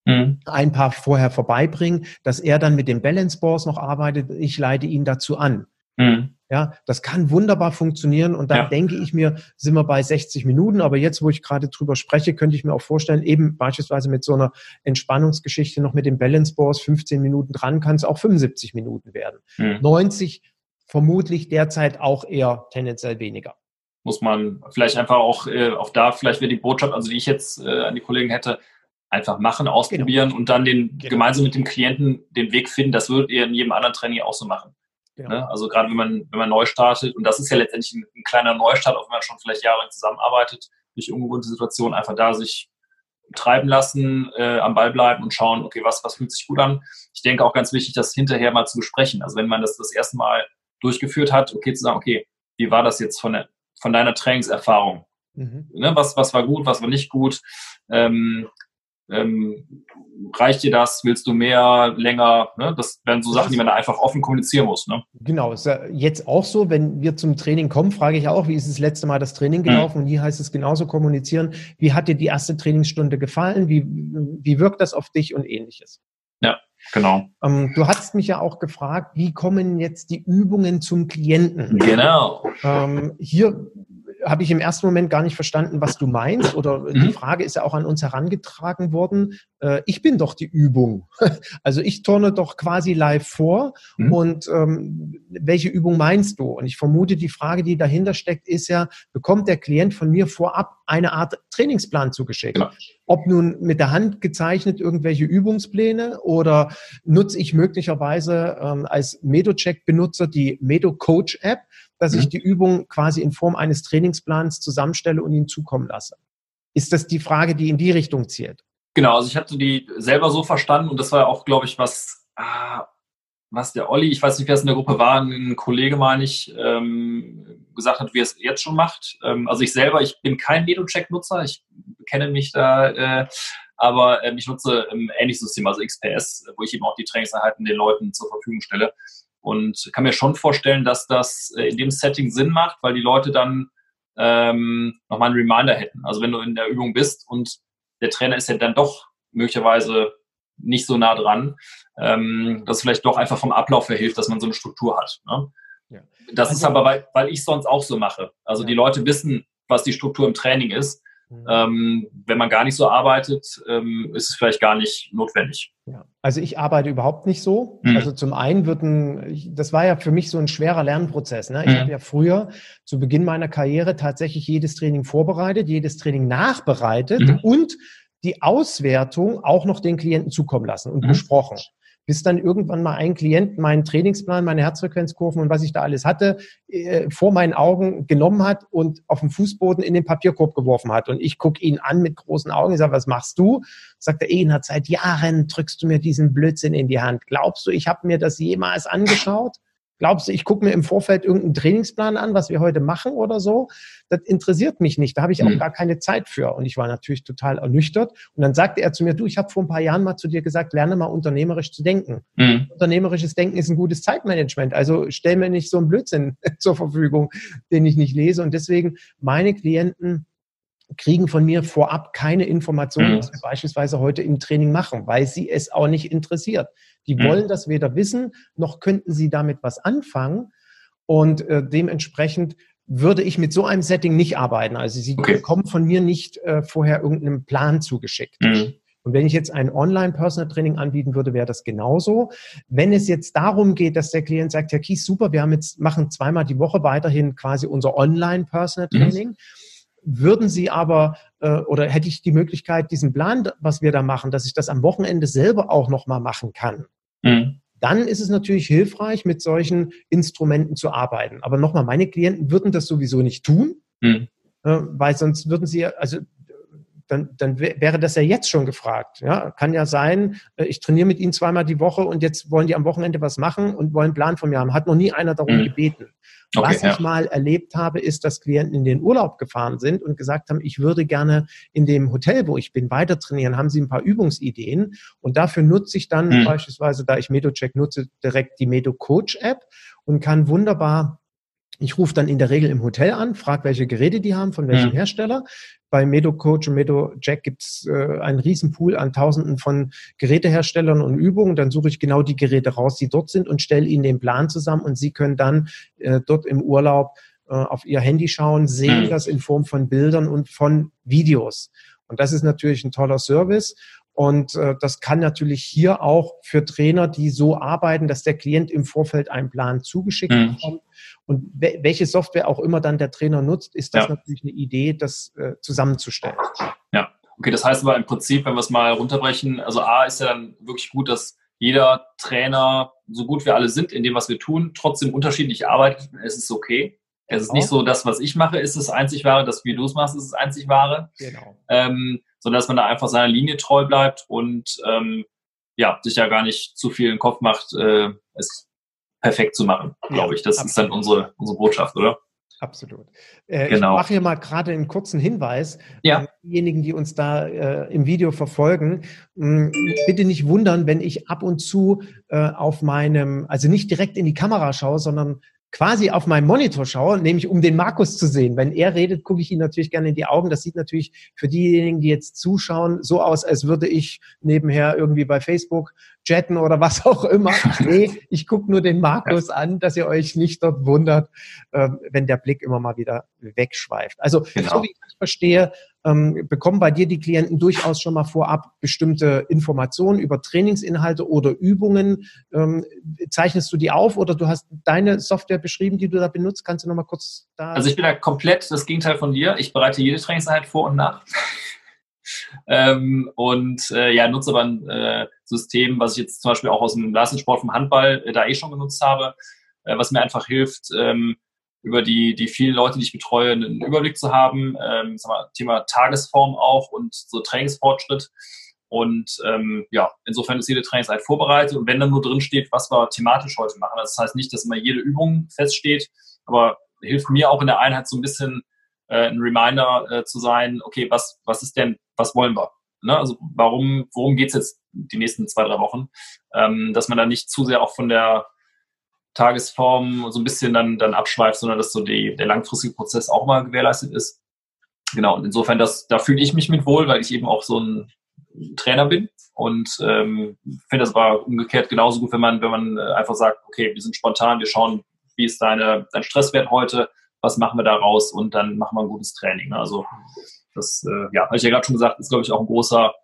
mhm. ein paar vorher vorbeibringen, dass er dann mit den Balance Balls noch arbeitet. Ich leite ihn dazu an. Mhm. Ja, das kann wunderbar funktionieren und dann ja. denke ich mir, sind wir bei 60 Minuten. Aber jetzt, wo ich gerade drüber spreche, könnte ich mir auch vorstellen, eben beispielsweise mit so einer Entspannungsgeschichte noch mit dem Balance Boards 15 Minuten dran, kann es auch 75 Minuten werden. Mhm. 90 vermutlich derzeit auch eher tendenziell weniger. Muss man vielleicht einfach auch, äh, auch da, vielleicht wäre die Botschaft, also die ich jetzt äh, an die Kollegen hätte, einfach machen, ausprobieren genau. und dann den genau. gemeinsam mit dem Klienten den Weg finden. Das würdet ihr in jedem anderen Training auch so machen. Ja. Ne? Also gerade wenn man, wenn man neu startet, und das ist ja letztendlich ein, ein kleiner Neustart, auch wenn man schon vielleicht jahrelang zusammenarbeitet, durch ungewohnte Situationen einfach da sich treiben lassen, äh, am Ball bleiben und schauen, okay, was, was fühlt sich gut an. Ich denke auch ganz wichtig, das hinterher mal zu besprechen. Also wenn man das das erste Mal durchgeführt hat, okay, zu sagen, okay, wie war das jetzt von, der, von deiner Trainingserfahrung? Mhm. Ne, was, was war gut, was war nicht gut? Ähm, ähm, reicht dir das? Willst du mehr, länger? Ne? Das wären so Sachen, die man da einfach offen kommunizieren muss. Ne? Genau, ist ja jetzt auch so, wenn wir zum Training kommen, frage ich auch, wie ist das letzte Mal das Training gelaufen? Mhm. Und hier heißt es genauso kommunizieren. Wie hat dir die erste Trainingsstunde gefallen? Wie, wie wirkt das auf dich und ähnliches? Ja. Genau. Ähm, du hast mich ja auch gefragt, wie kommen jetzt die Übungen zum Klienten? Genau. Ähm, hier habe ich im ersten Moment gar nicht verstanden, was du meinst. Oder mhm. die Frage ist ja auch an uns herangetragen worden. Äh, ich bin doch die Übung. Also ich turne doch quasi live vor. Mhm. Und ähm, welche Übung meinst du? Und ich vermute, die Frage, die dahinter steckt, ist ja, bekommt der Klient von mir vorab eine Art Trainingsplan zugeschickt? Genau. Ob nun mit der Hand gezeichnet irgendwelche Übungspläne oder nutze ich möglicherweise ähm, als Medocheck-Benutzer die Medo-Coach-App, dass mhm. ich die Übung quasi in Form eines Trainingsplans zusammenstelle und ihn zukommen lasse. Ist das die Frage, die in die Richtung zielt? Genau, also ich hatte die selber so verstanden und das war auch, glaube ich, was, ah, was der Olli, ich weiß nicht, wer es in der Gruppe war, ein Kollege, meine ich, ähm, gesagt hat, wie er es jetzt schon macht. Ähm, also ich selber, ich bin kein Medocheck-Nutzer, ich kenne mich da, äh, aber ähm, ich nutze ein ähnliches System, also XPS, wo ich eben auch die Trainingseinheiten den Leuten zur Verfügung stelle. Und kann mir schon vorstellen, dass das äh, in dem Setting Sinn macht, weil die Leute dann ähm, nochmal einen Reminder hätten. Also wenn du in der Übung bist und der Trainer ist ja dann doch möglicherweise nicht so nah dran, ähm, dass es vielleicht doch einfach vom Ablauf her hilft, dass man so eine Struktur hat. Ne? Ja. Das also, ist aber, weil, weil ich sonst auch so mache. Also ja. die Leute wissen, was die Struktur im Training ist. Mhm. Ähm, wenn man gar nicht so arbeitet, ähm, ist es vielleicht gar nicht notwendig. Ja. Also ich arbeite überhaupt nicht so. Mhm. Also zum einen wird ein, das war ja für mich so ein schwerer Lernprozess. Ne? Ich mhm. habe ja früher zu Beginn meiner Karriere tatsächlich jedes Training vorbereitet, jedes Training nachbereitet mhm. und die Auswertung auch noch den Klienten zukommen lassen und mhm. besprochen bis dann irgendwann mal ein Klient meinen Trainingsplan, meine Herzfrequenzkurven und was ich da alles hatte, äh, vor meinen Augen genommen hat und auf dem Fußboden in den Papierkorb geworfen hat. Und ich gucke ihn an mit großen Augen, ich sage, was machst du? Sagt er, Ehenhard, seit Jahren drückst du mir diesen Blödsinn in die Hand. Glaubst du, ich habe mir das jemals angeschaut? Glaubst du, ich gucke mir im Vorfeld irgendeinen Trainingsplan an, was wir heute machen oder so? Das interessiert mich nicht. Da habe ich auch mhm. gar keine Zeit für. Und ich war natürlich total ernüchtert. Und dann sagte er zu mir, du, ich habe vor ein paar Jahren mal zu dir gesagt, lerne mal unternehmerisch zu denken. Mhm. Unternehmerisches Denken ist ein gutes Zeitmanagement. Also stell mir nicht so einen Blödsinn zur Verfügung, den ich nicht lese. Und deswegen meine Klienten kriegen von mir vorab keine Informationen, mhm. was wir beispielsweise heute im Training machen, weil sie es auch nicht interessiert. Die mhm. wollen das weder wissen, noch könnten sie damit was anfangen. Und äh, dementsprechend würde ich mit so einem Setting nicht arbeiten. Also sie okay. bekommen von mir nicht äh, vorher irgendeinen Plan zugeschickt. Mhm. Und wenn ich jetzt ein Online-Personal Training anbieten würde, wäre das genauso. Wenn es jetzt darum geht, dass der Klient sagt, Herr Kies, super, wir haben jetzt, machen zweimal die Woche weiterhin quasi unser Online-Personal mhm. Würden Sie aber äh, oder hätte ich die Möglichkeit, diesen Plan, was wir da machen, dass ich das am Wochenende selber auch nochmal machen kann, mhm. dann ist es natürlich hilfreich, mit solchen Instrumenten zu arbeiten. Aber nochmal, meine Klienten würden das sowieso nicht tun, mhm. äh, weil sonst würden sie, also dann, dann wäre das ja jetzt schon gefragt. Ja, kann ja sein, äh, ich trainiere mit ihnen zweimal die Woche und jetzt wollen die am Wochenende was machen und wollen einen Plan von mir haben. Hat noch nie einer darum mhm. gebeten. Okay, Was ja. ich mal erlebt habe, ist, dass Klienten in den Urlaub gefahren sind und gesagt haben, ich würde gerne in dem Hotel, wo ich bin, weiter trainieren. Haben sie ein paar Übungsideen? Und dafür nutze ich dann mhm. beispielsweise, da ich MedoCheck nutze, direkt die Medo Coach App und kann wunderbar ich rufe dann in der Regel im Hotel an, frage, welche Geräte die haben, von welchem mhm. Hersteller. Bei MedoCoach und MedoJack gibt es äh, einen riesen Pool an Tausenden von Geräteherstellern und Übungen. Dann suche ich genau die Geräte raus, die dort sind und stelle ihnen den Plan zusammen und sie können dann äh, dort im Urlaub äh, auf ihr Handy schauen, sehen mhm. das in Form von Bildern und von Videos. Und das ist natürlich ein toller Service. Und äh, das kann natürlich hier auch für Trainer, die so arbeiten, dass der Klient im Vorfeld einen Plan zugeschickt mhm. bekommt. Und we welche Software auch immer dann der Trainer nutzt, ist das ja. natürlich eine Idee, das äh, zusammenzustellen. Ja, okay, das heißt aber im Prinzip, wenn wir es mal runterbrechen, also A ist ja dann wirklich gut, dass jeder Trainer, so gut wir alle sind in dem, was wir tun, trotzdem unterschiedlich arbeitet. Es ist okay. Es ist nicht so, das, was ich mache, ist das einzig wahre, das, wie du es machst, ist das einzig wahre. Genau. Ähm, sondern dass man da einfach seiner Linie treu bleibt und ähm, ja, sich ja gar nicht zu viel im Kopf macht, äh, es perfekt zu machen, glaube ich. Das absolut. ist dann unsere, unsere Botschaft, oder? Absolut. Äh, genau. Ich mache hier mal gerade einen kurzen Hinweis. Ja. Diejenigen, die uns da äh, im Video verfolgen, mh, bitte nicht wundern, wenn ich ab und zu äh, auf meinem, also nicht direkt in die Kamera schaue, sondern quasi auf meinem Monitor schaue, nämlich um den Markus zu sehen. Wenn er redet, gucke ich ihn natürlich gerne in die Augen. Das sieht natürlich für diejenigen, die jetzt zuschauen, so aus, als würde ich nebenher irgendwie bei Facebook chatten oder was auch immer. Nee, ich gucke nur den Markus an, dass ihr euch nicht dort wundert, äh, wenn der Blick immer mal wieder wegschweift. Also, genau. so wie ich verstehe, ähm, bekommen bei dir die Klienten durchaus schon mal vorab bestimmte Informationen über Trainingsinhalte oder Übungen. Ähm, zeichnest du die auf oder du hast deine Software beschrieben, die du da benutzt? Kannst du noch mal kurz da? Also ich bin da komplett das Gegenteil von dir. Ich bereite jede Trainingseinheit vor und nach. ähm, und äh, ja, nutze aber ein äh, System, was ich jetzt zum Beispiel auch aus dem Leistungssport vom Handball äh, da eh schon genutzt habe, äh, was mir einfach hilft, ähm, über die, die vielen Leute, die ich betreue, einen Überblick zu haben. Ähm, mal, Thema Tagesform auch und so Trainingsfortschritt. Und ähm, ja, insofern ist jede Trainingseinheit vorbereitet. Und wenn dann nur drin steht, was wir thematisch heute machen, das heißt nicht, dass immer jede Übung feststeht, aber hilft mir auch in der Einheit so ein bisschen äh, ein Reminder äh, zu sein, okay, was, was ist denn, was wollen wir? Ne? Also warum, worum geht's jetzt die nächsten zwei, drei Wochen? Ähm, dass man da nicht zu sehr auch von der Tagesform so ein bisschen dann, dann abschweift, sondern dass so die, der langfristige Prozess auch mal gewährleistet ist. Genau, und insofern, das, da fühle ich mich mit wohl, weil ich eben auch so ein Trainer bin und ähm, finde das aber umgekehrt genauso gut, wenn man, wenn man äh, einfach sagt, okay, wir sind spontan, wir schauen, wie ist deine, dein Stresswert heute, was machen wir daraus und dann machen wir ein gutes Training. Also das, äh, ja, habe ich ja gerade schon gesagt, ist, glaube ich, auch ein großer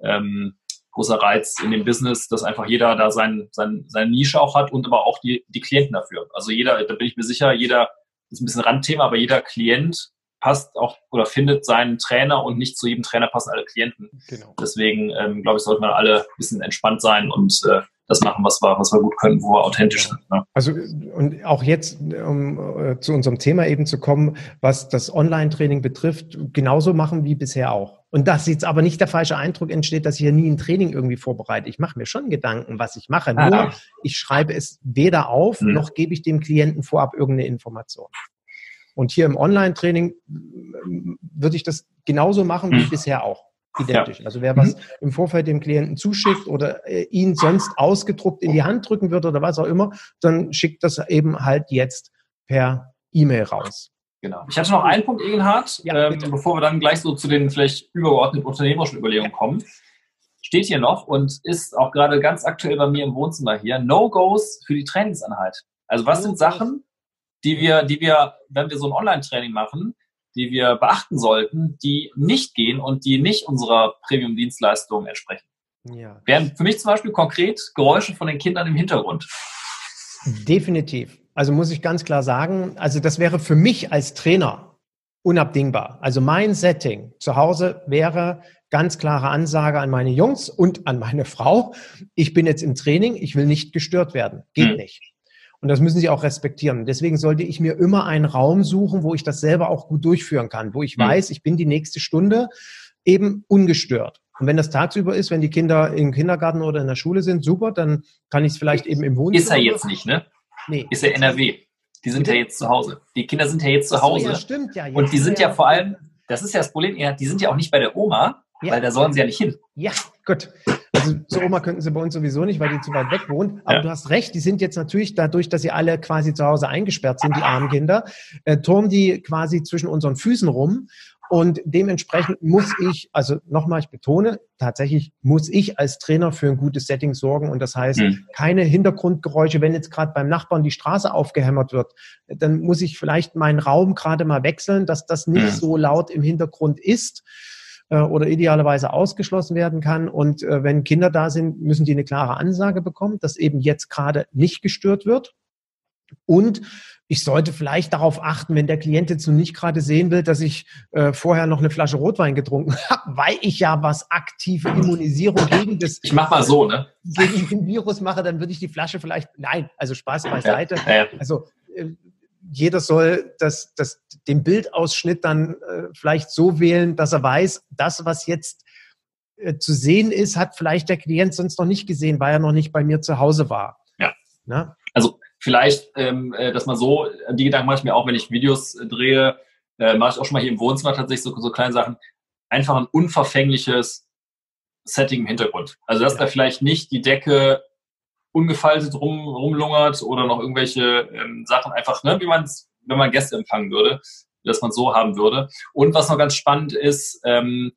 ähm, großer Reiz in dem Business, dass einfach jeder da sein, sein, seine Nische auch hat und aber auch die, die Klienten dafür. Also jeder, da bin ich mir sicher, jeder ist ein bisschen Randthema, aber jeder Klient passt auch oder findet seinen Trainer und nicht zu jedem Trainer passen alle Klienten. Genau. Deswegen ähm, glaube ich, sollten wir alle ein bisschen entspannt sein und äh, das machen, was wir, was wir gut können, wo wir authentisch sind. Ne? Also und auch jetzt, um äh, zu unserem Thema eben zu kommen, was das Online-Training betrifft, genauso machen wie bisher auch. Und dass jetzt aber nicht der falsche Eindruck entsteht, dass ich hier nie ein Training irgendwie vorbereite. Ich mache mir schon Gedanken, was ich mache. Nur ah. ich schreibe es weder auf, hm. noch gebe ich dem Klienten vorab irgendeine Information. Und hier im Online-Training würde ich das genauso machen wie hm. bisher auch identisch. Ja. Also wer was mhm. im Vorfeld dem Klienten zuschickt oder äh, ihn sonst ausgedruckt in die Hand drücken würde oder was auch immer, dann schickt das eben halt jetzt per E-Mail raus. Genau. Ich hatte noch einen Punkt, Egenhard, ja, ähm, bevor wir dann gleich so zu den vielleicht übergeordneten unternehmerischen Überlegungen kommen. Steht hier noch und ist auch gerade ganz aktuell bei mir im Wohnzimmer hier. No-Gos für die Trainingseinheit. Also was sind Sachen, die wir, die wir, wenn wir so ein Online-Training machen, die wir beachten sollten, die nicht gehen und die nicht unserer Premium-Dienstleistung entsprechen. Ja. Wären für mich zum Beispiel konkret Geräusche von den Kindern im Hintergrund. Definitiv. Also muss ich ganz klar sagen, also das wäre für mich als Trainer unabdingbar. Also mein Setting zu Hause wäre ganz klare Ansage an meine Jungs und an meine Frau. Ich bin jetzt im Training, ich will nicht gestört werden. Geht hm. nicht. Und das müssen sie auch respektieren. Deswegen sollte ich mir immer einen Raum suchen, wo ich das selber auch gut durchführen kann, wo ich mhm. weiß, ich bin die nächste Stunde eben ungestört. Und wenn das tagsüber ist, wenn die Kinder im Kindergarten oder in der Schule sind, super, dann kann ich es vielleicht eben im Wohnzimmer. Ist er jetzt nicht, ne? Nee. Ist er NRW. Die sind Bitte? ja jetzt zu Hause. Die Kinder sind ja jetzt zu Hause. So, ja, stimmt, ja. Und die sind ja, ja vor allem, das ist ja das Problem, die sind ja auch nicht bei der Oma, ja. weil da sollen sie ja nicht hin. Ja, gut. Also zur Oma könnten sie bei uns sowieso nicht, weil die zu weit weg wohnt. Aber ja. du hast recht, die sind jetzt natürlich dadurch, dass sie alle quasi zu Hause eingesperrt sind, die armen Kinder, äh, turnen die quasi zwischen unseren Füßen rum. Und dementsprechend muss ich, also nochmal, ich betone, tatsächlich muss ich als Trainer für ein gutes Setting sorgen. Und das heißt, mhm. keine Hintergrundgeräusche, wenn jetzt gerade beim Nachbarn die Straße aufgehämmert wird, dann muss ich vielleicht meinen Raum gerade mal wechseln, dass das nicht mhm. so laut im Hintergrund ist äh, oder idealerweise ausgeschlossen werden kann. Und äh, wenn Kinder da sind, müssen die eine klare Ansage bekommen, dass eben jetzt gerade nicht gestört wird. Und ich sollte vielleicht darauf achten, wenn der Klient jetzt noch nicht gerade sehen will, dass ich äh, vorher noch eine Flasche Rotwein getrunken habe, weil ich ja was aktive Immunisierung gegen das ich mach mal so, ne? gegen den Virus mache, dann würde ich die Flasche vielleicht nein, also Spaß beiseite. Ja, ja. Also äh, jeder soll das, das, den Bildausschnitt dann äh, vielleicht so wählen, dass er weiß, das, was jetzt äh, zu sehen ist, hat vielleicht der Klient sonst noch nicht gesehen, weil er noch nicht bei mir zu Hause war. Ja. Na? Also vielleicht, ähm, äh, dass man so, die Gedanken mache ich mir auch, wenn ich Videos äh, drehe, äh, mache ich auch schon mal hier im Wohnzimmer tatsächlich so, so kleine Sachen. Einfach ein unverfängliches Setting im Hintergrund. Also dass ja. da vielleicht nicht die Decke ungefaltet rum, rumlungert oder noch irgendwelche ähm, Sachen einfach, ne, wie man es, wenn man Gäste empfangen würde, dass man so haben würde. Und was noch ganz spannend ist, ähm,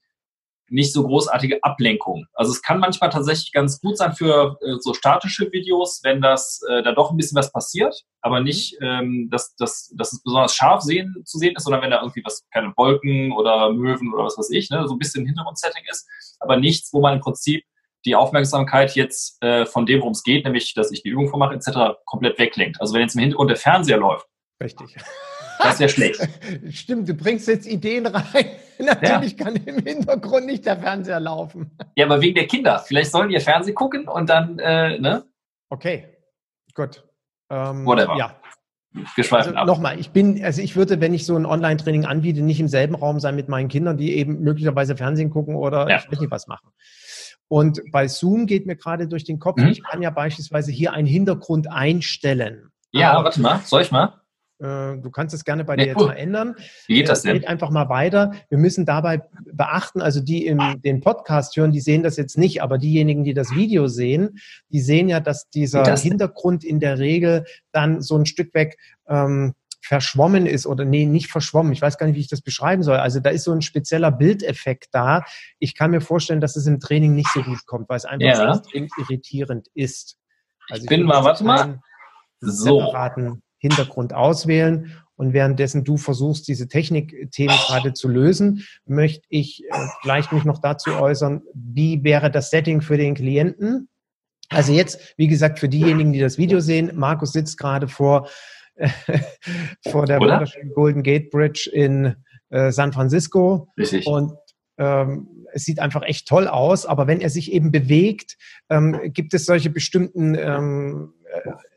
nicht so großartige Ablenkung. Also es kann manchmal tatsächlich ganz gut sein für äh, so statische Videos, wenn das äh, da doch ein bisschen was passiert, aber mhm. nicht, ähm, dass, dass, dass es besonders scharf sehen, zu sehen ist, sondern wenn da irgendwie was, keine Wolken oder Möwen oder was weiß ich, ne, so ein bisschen Hintergrundsetting ist, aber nichts, wo man im Prinzip die Aufmerksamkeit jetzt äh, von dem, worum es geht, nämlich, dass ich die Übung vormache, etc., komplett weglenkt. Also wenn jetzt im Hintergrund der Fernseher läuft. Richtig. Das wäre schlecht. Stimmt, du bringst jetzt Ideen rein. Natürlich ja. kann im Hintergrund nicht der Fernseher laufen. Ja, aber wegen der Kinder. Vielleicht sollen die ihr Fernsehen gucken und dann, äh, ne? Okay, gut. Ähm, Whatever. Ja. also, Nochmal, ich bin, also ich würde, wenn ich so ein Online-Training anbiete, nicht im selben Raum sein mit meinen Kindern, die eben möglicherweise Fernsehen gucken oder ja. ich weiß nicht was machen. Und bei Zoom geht mir gerade durch den Kopf, mhm. ich kann ja beispielsweise hier einen Hintergrund einstellen. Ja, warte mal, soll ich mal? Äh, du kannst es gerne bei dir jetzt mal ändern. Wie geht das denn? Geht einfach mal weiter. Wir müssen dabei beachten, also die im den Podcast hören, die sehen das jetzt nicht, aber diejenigen, die das Video sehen, die sehen ja, dass dieser das Hintergrund in der Regel dann so ein Stück weg ähm, verschwommen ist oder nee, nicht verschwommen. Ich weiß gar nicht, wie ich das beschreiben soll. Also da ist so ein spezieller Bildeffekt da. Ich kann mir vorstellen, dass es im Training nicht so gut kommt, weil es einfach ja. extrem irritierend ist. Also ich bin mal, warte mal. So. Separaten Hintergrund auswählen. Und währenddessen du versuchst, diese Technikthemen gerade zu lösen, möchte ich äh, vielleicht mich noch dazu äußern, wie wäre das Setting für den Klienten? Also jetzt, wie gesagt, für diejenigen, die das Video sehen, Markus sitzt gerade vor, vor der wunderschönen Golden Gate Bridge in äh, San Francisco. Richtig. Und ähm, es sieht einfach echt toll aus, aber wenn er sich eben bewegt, ähm, gibt es solche bestimmten ähm,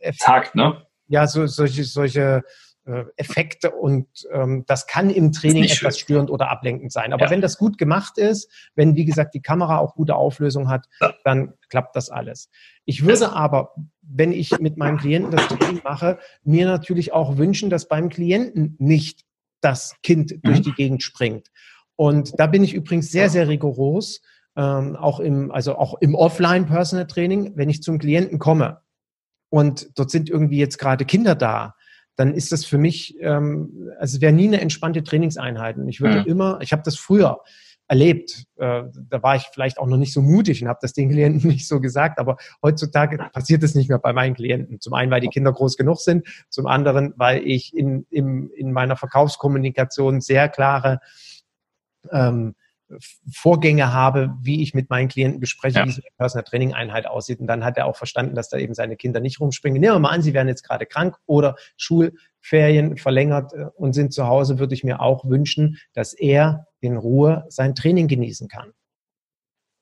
äh, Takt, ne? ja, so, solche, solche äh, Effekte und ähm, das kann im Training etwas störend oder ablenkend sein. Aber ja. wenn das gut gemacht ist, wenn wie gesagt die Kamera auch gute Auflösung hat, ja. dann klappt das alles. Ich würde aber, wenn ich mit meinem Klienten das Training mache, mir natürlich auch wünschen, dass beim Klienten nicht das Kind mhm. durch die Gegend springt. Und da bin ich übrigens sehr, sehr rigoros, ähm, auch im, also auch im Offline-Personal Training, wenn ich zum Klienten komme und dort sind irgendwie jetzt gerade Kinder da, dann ist das für mich, ähm, also es wäre nie eine entspannte Trainingseinheit. Und ich würde ja. immer, ich habe das früher erlebt, äh, da war ich vielleicht auch noch nicht so mutig und habe das den Klienten nicht so gesagt, aber heutzutage passiert es nicht mehr bei meinen Klienten. Zum einen, weil die Kinder groß genug sind, zum anderen, weil ich in, in, in meiner Verkaufskommunikation sehr klare ähm, Vorgänge habe, wie ich mit meinen Klienten bespreche, ja. wie so eine Personal Training Einheit aussieht. Und dann hat er auch verstanden, dass da eben seine Kinder nicht rumspringen. Nehmen wir mal an, sie werden jetzt gerade krank oder Schulferien verlängert äh, und sind zu Hause, würde ich mir auch wünschen, dass er in Ruhe sein Training genießen kann.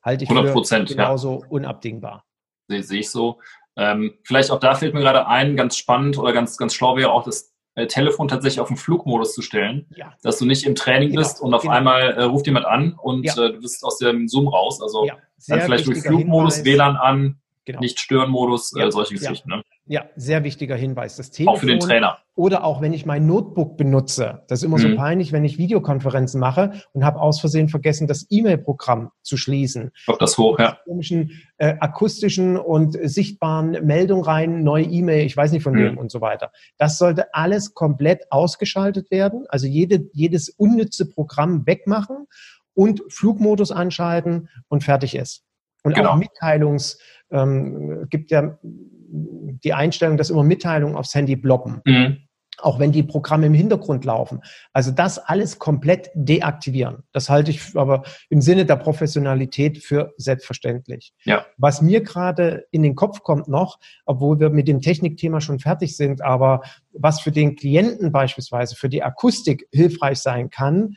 Halte ich 100%, für genauso ja. unabdingbar. Sehe, sehe ich so. Ähm, vielleicht auch da fällt mir gerade ein, ganz spannend oder ganz, ganz schlau wäre auch das äh, Telefon tatsächlich auf den Flugmodus zu stellen, ja. dass du nicht im Training genau, bist und auf genau. einmal äh, ruft jemand an und ja. äh, du bist aus dem Zoom raus. Also dann vielleicht durch Flugmodus, Hinweis. WLAN an, genau. nicht Stören-Modus, äh, solche Geschichten. Ne? Ja, sehr wichtiger Hinweis. Das Telefon, auch für den Trainer. Oder auch wenn ich mein Notebook benutze. Das ist immer mhm. so peinlich, wenn ich Videokonferenzen mache und habe aus Versehen vergessen, das E-Mail-Programm zu schließen. Kommt das hoch, ja. Komischen, äh, akustischen und sichtbaren Meldungen rein, neue E-Mail, ich weiß nicht von mhm. wem und so weiter. Das sollte alles komplett ausgeschaltet werden. Also jede, jedes unnütze Programm wegmachen und Flugmodus anschalten und fertig ist. Und genau. auch Mitteilungs, ähm, gibt ja die Einstellung, dass immer Mitteilungen aufs Handy bloppen. Mhm. Auch wenn die Programme im Hintergrund laufen. Also das alles komplett deaktivieren. Das halte ich aber im Sinne der Professionalität für selbstverständlich. Ja. Was mir gerade in den Kopf kommt noch, obwohl wir mit dem Technikthema schon fertig sind, aber was für den Klienten beispielsweise, für die Akustik hilfreich sein kann,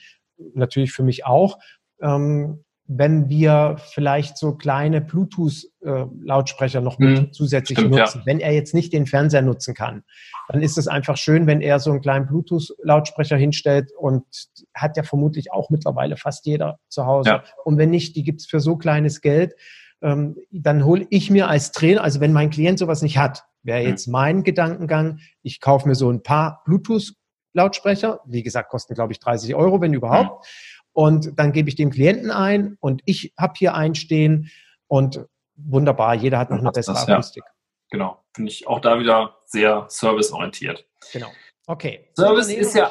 natürlich für mich auch, ähm, wenn wir vielleicht so kleine Bluetooth-Lautsprecher noch mit mhm, zusätzlich stimmt, nutzen. Ja. Wenn er jetzt nicht den Fernseher nutzen kann, dann ist es einfach schön, wenn er so einen kleinen Bluetooth-Lautsprecher hinstellt und hat ja vermutlich auch mittlerweile fast jeder zu Hause. Ja. Und wenn nicht, die gibt's für so kleines Geld. Ähm, dann hole ich mir als Trainer, also wenn mein Klient sowas nicht hat, wäre mhm. jetzt mein Gedankengang, ich kaufe mir so ein paar Bluetooth-Lautsprecher, wie gesagt, kosten glaube ich 30 Euro, wenn überhaupt. Mhm und dann gebe ich dem Klienten ein und ich habe hier einstehen und wunderbar, jeder hat noch eine bessere das, Akustik. genau. Finde ich auch da wieder sehr serviceorientiert. Genau. Okay. Service ist ja.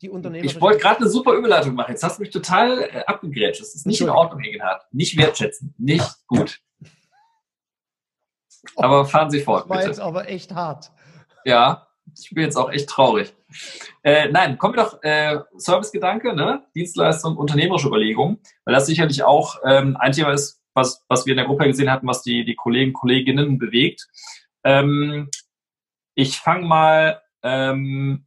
ich wollte gerade eine super Überleitung machen. Jetzt hast du mich total äh, abgegrätscht. Das ist nicht in Ordnung, Egenhard. Nicht wertschätzen. Nicht gut. Aber fahren Sie fort. Das war bitte. jetzt aber echt hart. Ja, ich bin jetzt auch echt traurig. Äh, nein, kommen wir doch äh, Servicegedanke, ne? Dienstleistung, unternehmerische Überlegung, weil das sicherlich auch ähm, ein Thema ist, was, was wir in der Gruppe gesehen hatten, was die, die Kollegen, Kolleginnen bewegt. Ähm, ich fange mal ähm,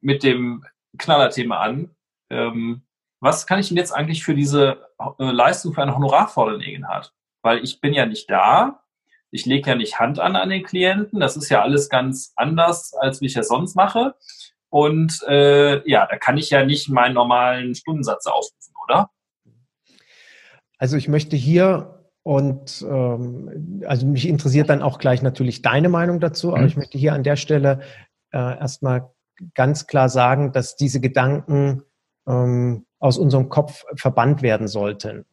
mit dem Knallerthema an. Ähm, was kann ich denn jetzt eigentlich für diese äh, Leistung für ein Honorar fordern, Egenhard? Weil ich bin ja nicht da, ich lege ja nicht Hand an an den Klienten. Das ist ja alles ganz anders, als wie ich es sonst mache. Und äh, ja, da kann ich ja nicht meinen normalen Stundensatz aufrufen, oder? Also ich möchte hier und ähm, also mich interessiert dann auch gleich natürlich deine Meinung dazu, aber mhm. ich möchte hier an der Stelle äh, erstmal ganz klar sagen, dass diese Gedanken ähm, aus unserem Kopf verbannt werden sollten.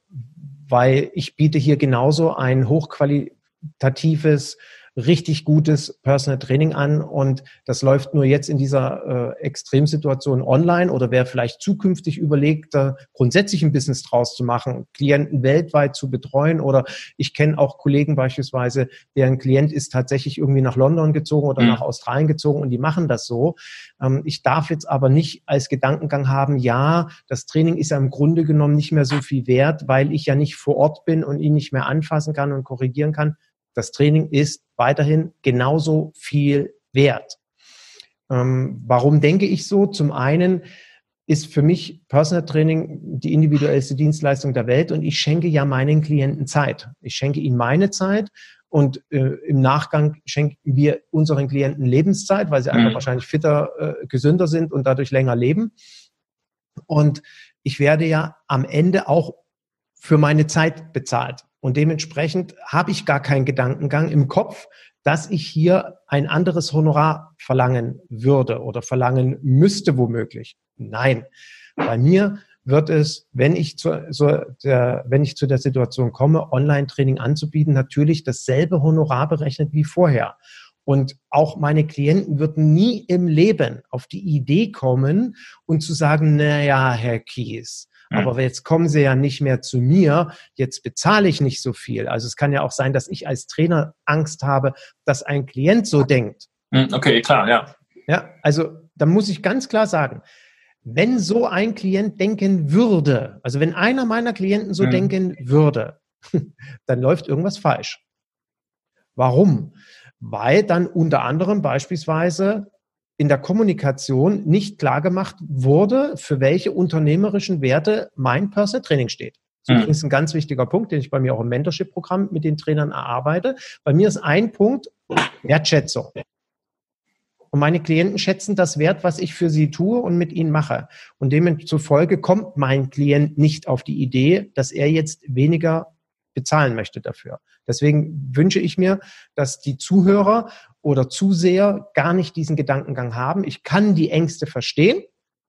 Weil ich biete hier genauso ein hochquali qualitatives, richtig gutes Personal Training an und das läuft nur jetzt in dieser äh, Extremsituation online oder wer vielleicht zukünftig überlegt, da grundsätzlich ein Business draus zu machen, Klienten weltweit zu betreuen oder ich kenne auch Kollegen beispielsweise, deren Klient ist tatsächlich irgendwie nach London gezogen oder mhm. nach Australien gezogen und die machen das so. Ähm, ich darf jetzt aber nicht als Gedankengang haben, ja, das Training ist ja im Grunde genommen nicht mehr so viel wert, weil ich ja nicht vor Ort bin und ihn nicht mehr anfassen kann und korrigieren kann das Training ist weiterhin genauso viel wert. Ähm, warum denke ich so? Zum einen ist für mich Personal Training die individuellste Dienstleistung der Welt und ich schenke ja meinen Klienten Zeit. Ich schenke ihnen meine Zeit und äh, im Nachgang schenken wir unseren Klienten Lebenszeit, weil sie mhm. einfach wahrscheinlich fitter, äh, gesünder sind und dadurch länger leben. Und ich werde ja am Ende auch für meine Zeit bezahlt. Und dementsprechend habe ich gar keinen Gedankengang im Kopf, dass ich hier ein anderes Honorar verlangen würde oder verlangen müsste womöglich. Nein, bei mir wird es, wenn ich zu, so der, wenn ich zu der Situation komme, Online-Training anzubieten, natürlich dasselbe Honorar berechnet wie vorher. Und auch meine Klienten würden nie im Leben auf die Idee kommen und zu sagen, na ja, Herr Kies. Aber jetzt kommen sie ja nicht mehr zu mir, jetzt bezahle ich nicht so viel. Also es kann ja auch sein, dass ich als Trainer Angst habe, dass ein Klient so denkt. Hm, okay, klar, ja. Ja, also da muss ich ganz klar sagen, wenn so ein Klient denken würde, also wenn einer meiner Klienten so mhm. denken würde, dann läuft irgendwas falsch. Warum? Weil dann unter anderem beispielsweise in der Kommunikation nicht klar gemacht wurde, für welche unternehmerischen Werte mein Personal Training steht. Das ist ein ganz wichtiger Punkt, den ich bei mir auch im Mentorship-Programm mit den Trainern erarbeite. Bei mir ist ein Punkt Wertschätzung. Und meine Klienten schätzen das Wert, was ich für sie tue und mit ihnen mache. Und demzufolge kommt mein Klient nicht auf die Idee, dass er jetzt weniger bezahlen möchte dafür. Deswegen wünsche ich mir, dass die Zuhörer oder Zuseher gar nicht diesen Gedankengang haben. Ich kann die Ängste verstehen,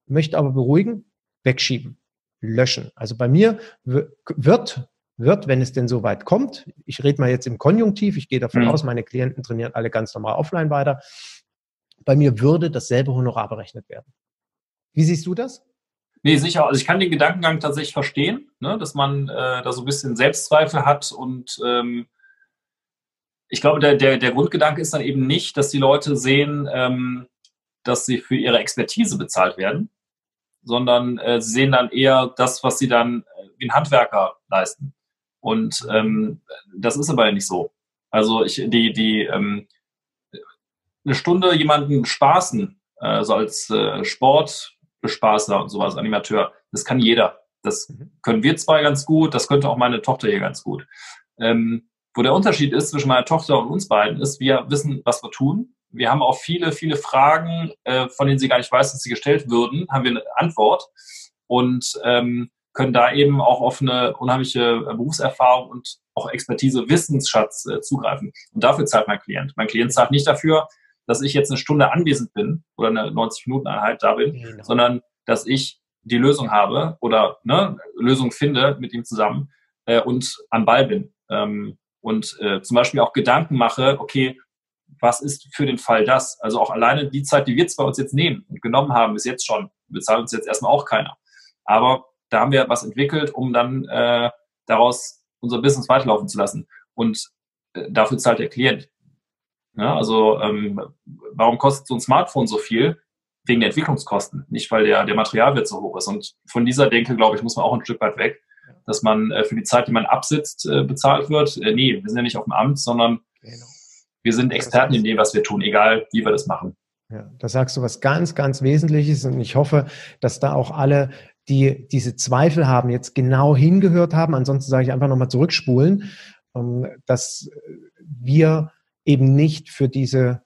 möchte aber beruhigen, wegschieben, löschen. Also bei mir wird wird, wenn es denn so weit kommt, ich rede mal jetzt im Konjunktiv, ich gehe davon mhm. aus, meine Klienten trainieren alle ganz normal offline weiter, bei mir würde dasselbe Honorar berechnet werden. Wie siehst du das? Nee, sicher. Also ich kann den Gedankengang tatsächlich verstehen, ne, dass man äh, da so ein bisschen Selbstzweifel hat und ähm, ich glaube, der, der, der Grundgedanke ist dann eben nicht, dass die Leute sehen, ähm, dass sie für ihre Expertise bezahlt werden, sondern äh, sie sehen dann eher das, was sie dann äh, wie ein Handwerker leisten. Und ähm, das ist aber ja nicht so. Also ich, die, die ähm, eine Stunde jemanden spaßen, äh, so als äh, Sport, Bespaßer und sowas, Animateur. Das kann jeder. Das mhm. können wir zwei ganz gut, das könnte auch meine Tochter hier ganz gut. Ähm, wo der Unterschied ist zwischen meiner Tochter und uns beiden, ist, wir wissen, was wir tun. Wir haben auch viele, viele Fragen, äh, von denen sie gar nicht weiß, dass sie gestellt würden, haben wir eine Antwort und ähm, können da eben auch auf eine unheimliche Berufserfahrung und auch Expertise, Wissensschatz äh, zugreifen. Und dafür zahlt mein Klient. Mein Klient zahlt nicht dafür, dass ich jetzt eine Stunde anwesend bin oder eine 90-Minuten-Einheit da bin, genau. sondern dass ich die Lösung habe oder ne, Lösung finde mit ihm zusammen äh, und am Ball bin. Ähm, und äh, zum Beispiel auch Gedanken mache, okay, was ist für den Fall das? Also auch alleine die Zeit, die wir jetzt bei uns jetzt nehmen und genommen haben, bis jetzt schon, bezahlt uns jetzt erstmal auch keiner. Aber da haben wir was entwickelt, um dann äh, daraus unser Business weiterlaufen zu lassen. Und äh, dafür zahlt der Klient. Ja, also ähm, warum kostet so ein Smartphone so viel? Wegen der Entwicklungskosten, nicht weil der, der Materialwert so hoch ist. Und von dieser Denke, glaube ich, muss man auch ein Stück weit weg, dass man äh, für die Zeit, die man absitzt, äh, bezahlt wird. Äh, nee, wir sind ja nicht auf dem Amt, sondern genau. wir sind Experten in dem, was wir tun, egal wie wir das machen. Ja, da sagst du was ganz, ganz Wesentliches und ich hoffe, dass da auch alle, die diese Zweifel haben, jetzt genau hingehört haben. Ansonsten sage ich einfach nochmal zurückspulen, ähm, dass wir eben nicht für diese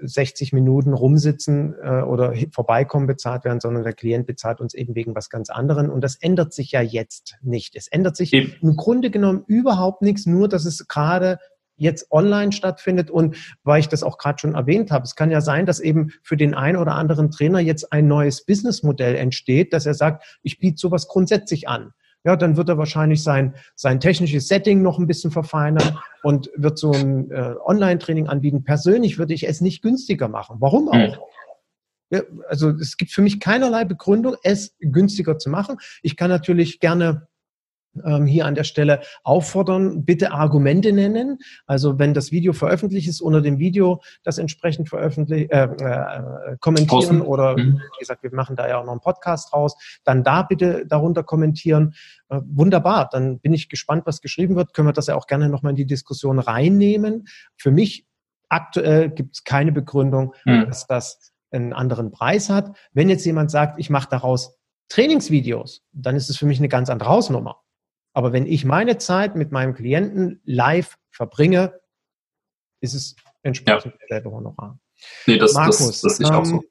60 äh, Minuten rumsitzen äh, oder vorbeikommen bezahlt werden, sondern der Klient bezahlt uns eben wegen was ganz anderem. Und das ändert sich ja jetzt nicht. Es ändert sich eben. im Grunde genommen überhaupt nichts, nur dass es gerade jetzt online stattfindet und weil ich das auch gerade schon erwähnt habe, es kann ja sein, dass eben für den einen oder anderen Trainer jetzt ein neues Businessmodell entsteht, dass er sagt, ich biete sowas grundsätzlich an ja, dann wird er wahrscheinlich sein, sein technisches Setting noch ein bisschen verfeinern und wird so ein äh, Online-Training anbieten. Persönlich würde ich es nicht günstiger machen. Warum auch? Hm. Ja, also es gibt für mich keinerlei Begründung, es günstiger zu machen. Ich kann natürlich gerne hier an der Stelle auffordern, bitte Argumente nennen. Also wenn das Video veröffentlicht ist, unter dem Video das entsprechend veröffentlichen, äh, äh, kommentieren Posten. oder mhm. wie gesagt, wir machen da ja auch noch einen Podcast raus, dann da bitte darunter kommentieren. Äh, wunderbar, dann bin ich gespannt, was geschrieben wird. Können wir das ja auch gerne nochmal in die Diskussion reinnehmen. Für mich aktuell gibt es keine Begründung, mhm. dass das einen anderen Preis hat. Wenn jetzt jemand sagt, ich mache daraus Trainingsvideos, dann ist es für mich eine ganz andere Hausnummer. Aber wenn ich meine Zeit mit meinem Klienten live verbringe, ist es entsprechend ja. derselbe Honorar. Nee, das, Markus, das, das ist auch so. Ähm,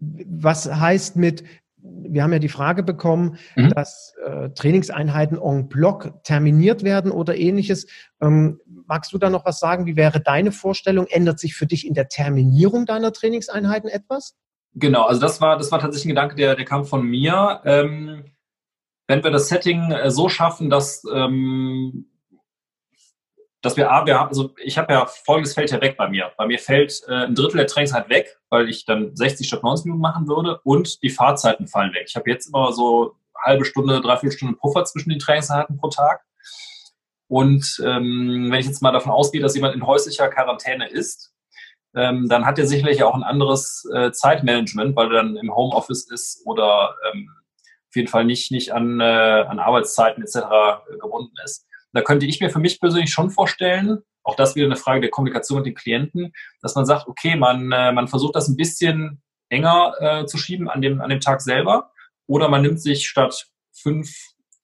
was heißt mit, wir haben ja die Frage bekommen, mhm. dass äh, Trainingseinheiten en bloc terminiert werden oder ähnliches. Ähm, magst du da noch was sagen? Wie wäre deine Vorstellung? Ändert sich für dich in der Terminierung deiner Trainingseinheiten etwas? Genau, also das war, das war tatsächlich ein Gedanke, der, der kam von mir. Ähm, wenn wir das Setting äh, so schaffen, dass, ähm, dass wir, A, wir, also ich habe ja folgendes fällt ja weg bei mir. Bei mir fällt äh, ein Drittel der Trainings halt weg, weil ich dann 60 statt 90 Minuten machen würde und die Fahrzeiten fallen weg. Ich habe jetzt immer so halbe Stunde, dreiviertel Stunde Puffer zwischen den Trainingseinheiten pro Tag. Und ähm, wenn ich jetzt mal davon ausgehe, dass jemand in häuslicher Quarantäne ist, ähm, dann hat er sicherlich auch ein anderes äh, Zeitmanagement, weil er dann im Homeoffice ist oder ähm, auf jeden Fall nicht, nicht an, äh, an Arbeitszeiten etc. gebunden ist. Da könnte ich mir für mich persönlich schon vorstellen, auch das wieder eine Frage der Kommunikation mit den Klienten, dass man sagt, okay, man, äh, man versucht das ein bisschen enger äh, zu schieben an dem, an dem Tag selber oder man nimmt sich statt fünf,